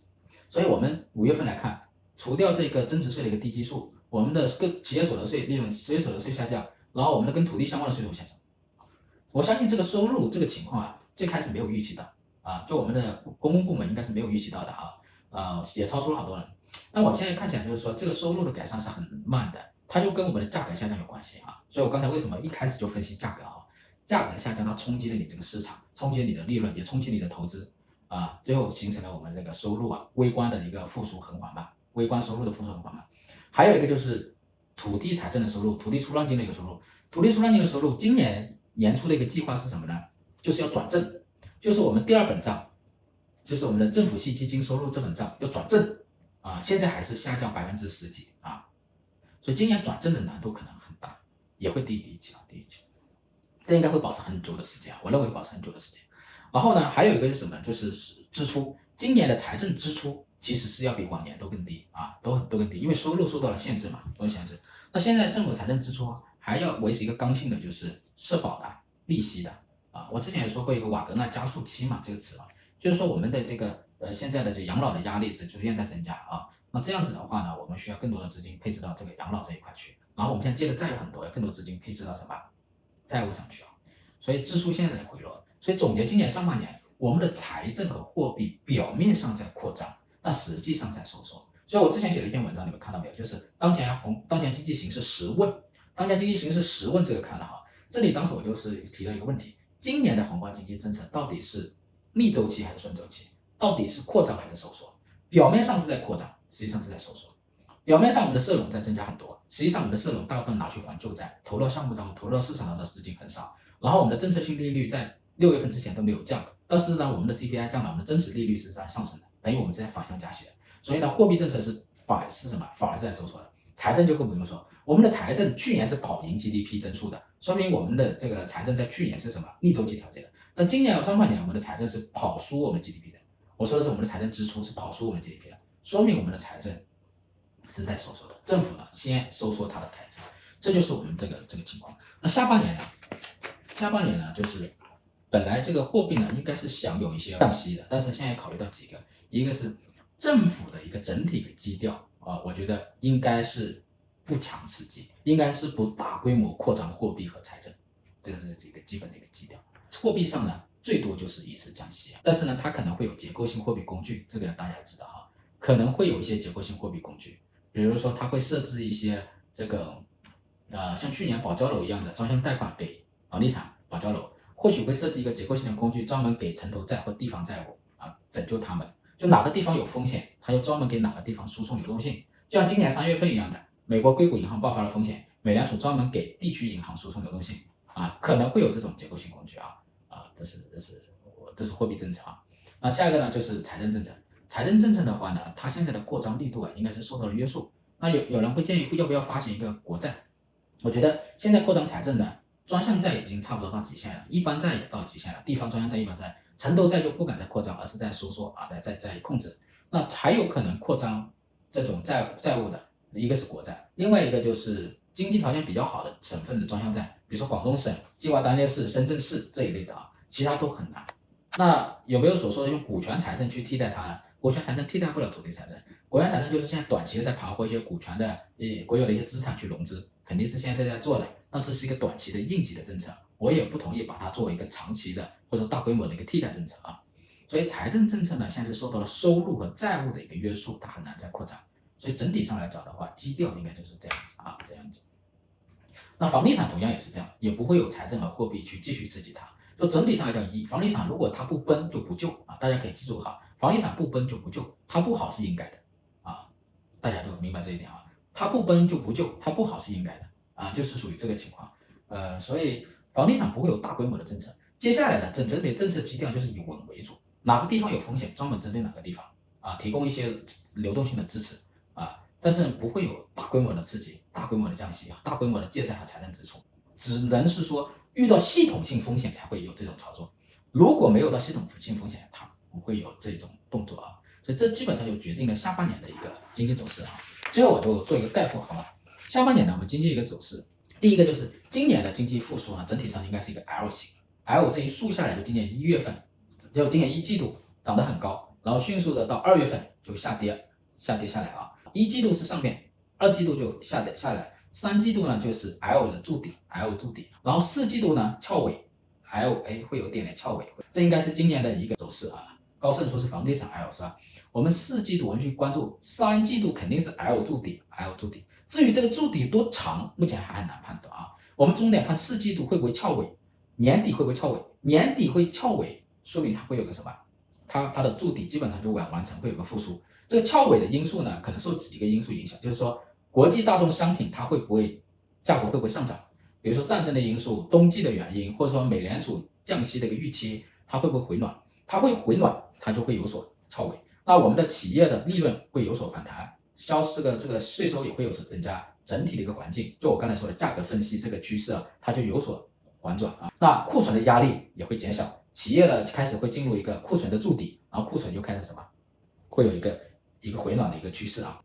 所以我们五月份来看，除掉这个增值税的一个低基数，我们的跟企业所得税利润企业所得税下降，然后我们的跟土地相关的税收下降。我相信这个收入这个情况啊，最开始没有预期到啊，就我们的公共部门应该是没有预期到的啊，呃，也超出了好多人。但我现在看起来就是说，这个收入的改善是很慢的，它就跟我们的价格下降有关系啊。所以我刚才为什么一开始就分析价格哈，价格下降它冲击了你这个市场，冲击你的利润，也冲击你的投资啊，最后形成了我们这个收入啊微观的一个复苏很缓慢，微观收入的复苏很缓慢。还有一个就是土地财政的收入，土地出让金的一个收入，土地出让金的收入，今年年初的一个计划是什么呢？就是要转正，就是我们第二本账，就是我们的政府系基金收入这本账要转正。啊，现在还是下降百分之十几啊，所以今年转正的难度可能很大，也会低于预期啊，低于预期。这应该会保持很久的时间啊，我认为保持很久的时间。然后呢，还有一个是什么？就是支出，今年的财政支出其实是要比往年都更低啊，都都更低，因为收入受到了限制嘛，都限制。那现在政府财政支出还要维持一个刚性的，就是社保的、利息的啊。我之前也说过一个瓦格纳加速期嘛，这个词啊，就是说我们的这个。呃，现在的这养老的压力是逐渐在增加啊，那这样子的话呢，我们需要更多的资金配置到这个养老这一块去。然后我们现在借的债有很多，要更多资金配置到什么债务上去啊？所以支出现在在回落。所以总结今年上半年，我们的财政和货币表面上在扩张，那实际上在收缩。所以我之前写了一篇文章，你们看到没有？就是当前红当前经济形势十问，当前经济形势十问这个看了哈。这里当时我就是提了一个问题：今年的宏观经济政策到底是逆周期还是顺周期？到底是扩张还是收缩？表面上是在扩张，实际上是在收缩。表面上我们的社融在增加很多，实际上我们的社融大部分拿去还旧债，投到项目当中，投到市场上的资金很少。然后我们的政策性利率在六月份之前都没有降，但是呢，我们的 CPI 降了，我们的真实利率是在上升的，等于我们是在反向加息的。所以呢，货币政策是反是什么？反而是在收缩的。财政就更不用说，我们的财政去年是跑赢 GDP 增速的，说明我们的这个财政在去年是什么？逆周期调节的。但今年上半年我们的财政是跑输我们 GDP 的。我说的是我们的财政支出是跑输我们 GDP 的，说明我们的财政是在收缩的。政府呢，先收缩它的开支，这就是我们这个这个情况。那下半年呢？下半年呢，就是本来这个货币呢应该是想有一些降息的，但是现在考虑到几个，一个是政府的一个整体的基调啊，我觉得应该是不强刺激，应该是不大规模扩张货币和财政，这个是这个基本的一个基调。货币上呢？最多就是一次降息，但是呢，它可能会有结构性货币工具，这个大家知道哈，可能会有一些结构性货币工具，比如说它会设置一些这个，呃，像去年保交楼一样的专项贷款给房地产保交楼，或许会设置一个结构性的工具，专门给城投债或地方债务啊，拯救他们。就哪个地方有风险，它就专门给哪个地方输送流动性，就像今年三月份一样的，美国硅谷银行爆发了风险，美联储专门给地区银行输送流动性啊，可能会有这种结构性工具啊啊。这是这是我这是货币政策啊，那下一个呢就是财政政策。财政政策的话呢，它现在的扩张力度啊，应该是受到了约束。那有有人会建议要不要发行一个国债？我觉得现在扩张财政呢，专项债已经差不多到极限了，一般债也到极限了，地方专项债、一般债、城投债就不敢再扩张，而是在收缩啊，在在在控制。那还有可能扩张这种债债务的，一个是国债，另外一个就是经济条件比较好的省份的专项债，比如说广东省、计划单列市、深圳市这一类的啊。其他都很难，那有没有所说的用股权财政去替代它呢？股权财政替代不了土地财政，股权财政就是现在短期在盘活一些股权的呃国有的一些资产去融资，肯定是现在在在做的，但是是一个短期的应急的政策，我也不同意把它作为一个长期的或者大规模的一个替代政策啊。所以财政政策呢，现在是受到了收入和债务的一个约束，它很难再扩张。所以整体上来讲的话，基调应该就是这样子啊，这样子。那房地产同样也是这样，也不会有财政和货币去继续刺激它。就整体上来讲，一房地产如果它不崩就不救啊，大家可以记住哈，房地产不崩就不救，它不好是应该的啊，大家都明白这一点啊，它不崩就不救，它不好是应该的啊，就是属于这个情况，呃，所以房地产不会有大规模的政策，接下来的整整体政策基调就是以稳为主，哪个地方有风险，专门针对哪个地方啊，提供一些流动性的支持啊。但是不会有大规模的刺激、大规模的降息啊、大规模的借债和财政支出，只能是说遇到系统性风险才会有这种操作。如果没有到系统性风险，它不会有这种动作啊。所以这基本上就决定了下半年的一个经济走势啊。最后我就做一个概括，好吧？下半年呢，我们经济一个走势，第一个就是今年的经济复苏呢，整体上应该是一个 L 型，L 这一竖下来，就今年一月份，就今年一季度涨得很高。然后迅速的到二月份就下跌，下跌下来啊，一季度是上面，二季度就下跌下来，三季度呢就是 L 的筑底，L 筑底，然后四季度呢翘尾，L A 会有点点翘尾，这应该是今年的一个走势啊。高盛说是房地产 L 是吧？我们四季度我们去关注，三季度肯定是 L 筑底，L 筑底。至于这个筑底多长，目前还很难判断啊。我们重点看四季度会不会翘尾，年底会不会翘尾？年底会翘尾，说明它会有个什么？它它的筑底基本上就完完成，会有个复苏。这个翘尾的因素呢，可能受几个因素影响，就是说国际大宗商品它会不会价格会不会上涨？比如说战争的因素、冬季的原因，或者说美联储降息的一个预期，它会不会回暖？它会回暖，它就会有所翘尾。那我们的企业的利润会有所反弹，销这个这个税收也会有所增加，整体的一个环境，就我刚才说的价格分析这个趋势啊，它就有所反转啊。那库存的压力也会减小。企业呢开始会进入一个库存的筑底，然后库存又开始什么，会有一个一个回暖的一个趋势啊，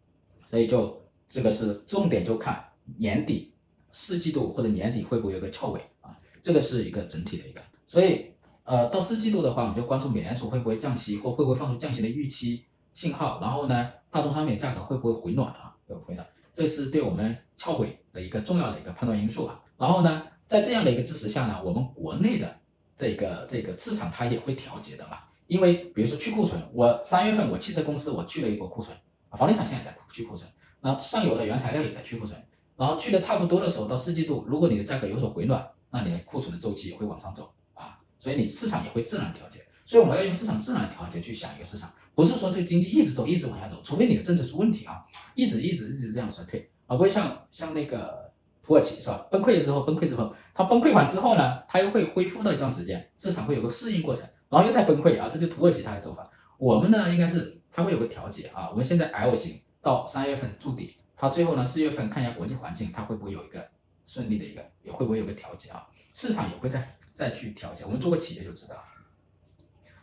所以就这个是重点，就看年底四季度或者年底会不会有个翘尾啊，这个是一个整体的一个，所以呃到四季度的话，我们就关注美联储会不会降息或会不会放出降息的预期信号，然后呢大宗商品价格会不会回暖啊，会回暖，这是对我们翘尾的一个重要的一个判断因素啊，然后呢在这样的一个支持下呢，我们国内的。这个这个市场它也会调节的嘛，因为比如说去库存，我三月份我汽车公司我去了一波库存，房地产现在在去库存，那上游的原材料也在去库存，然后去的差不多的时候，到四季度如果你的价格有所回暖，那你的库存的周期也会往上走啊，所以你市场也会自然调节，所以我们要用市场自然调节去想一个市场，不是说这个经济一直走一直往下走，除非你的政策出问题啊，一直一直一直这样衰退，而不会像像那个。土耳其是吧？崩溃的时候，崩溃之后，它崩溃完之后呢，它又会恢复到一段时间，市场会有个适应过程，然后又再崩溃啊，这就土耳其它的走法。我们呢，应该是它会有个调节啊。我们现在 L 型到三月份筑底，它最后呢四月份看一下国际环境，它会不会有一个顺利的一个，也会不会有个调节啊？市场也会再再去调节。我们做过企业就知道，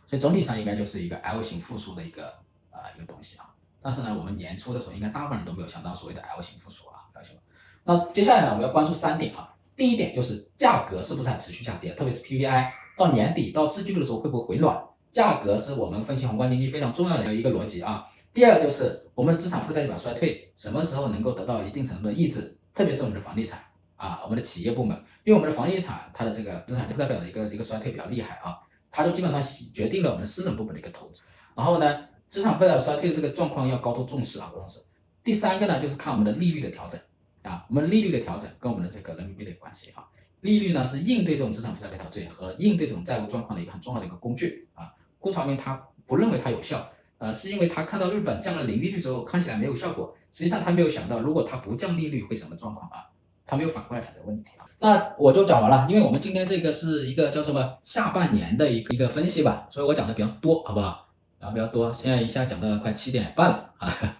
所以总体上应该就是一个 L 型复苏的一个啊、一个东西啊。但是呢，我们年初的时候，应该大部分人都没有想到所谓的 L 型复苏啊，L 型。那接下来呢，我们要关注三点啊。第一点就是价格是不是还持续下跌，特别是 PPI 到年底到四季度的时候会不会回暖？价格是我们分析宏观经济非常重要的一个逻辑啊。第二就是我们的资产负债表衰退什么时候能够得到一定程度的抑制？特别是我们的房地产啊，我们的企业部门，因为我们的房地产它的这个资产负债表的一个一个衰退比较厉害啊，它就基本上决定了我们私人部门的一个投资。然后呢，资产负债表衰退的这个状况要高度重视啊，重视。第三个呢，就是看我们的利率的调整。啊，我们利率的调整跟我们的这个人民币的关系啊，利率呢是应对这种资产负债表调整和应对这种债务状况的一个很重要的一个工具啊。顾长明他不认为它有效，呃，是因为他看到日本降了零利率之后，看起来没有效果，实际上他没有想到如果他不降利率会什么状况啊，他没有反过来想这个问题啊。那我就讲完了，因为我们今天这个是一个叫什么下半年的一个一个分析吧，所以我讲的比较多，好不好？然后比较多，现在一下讲到了快七点半了啊。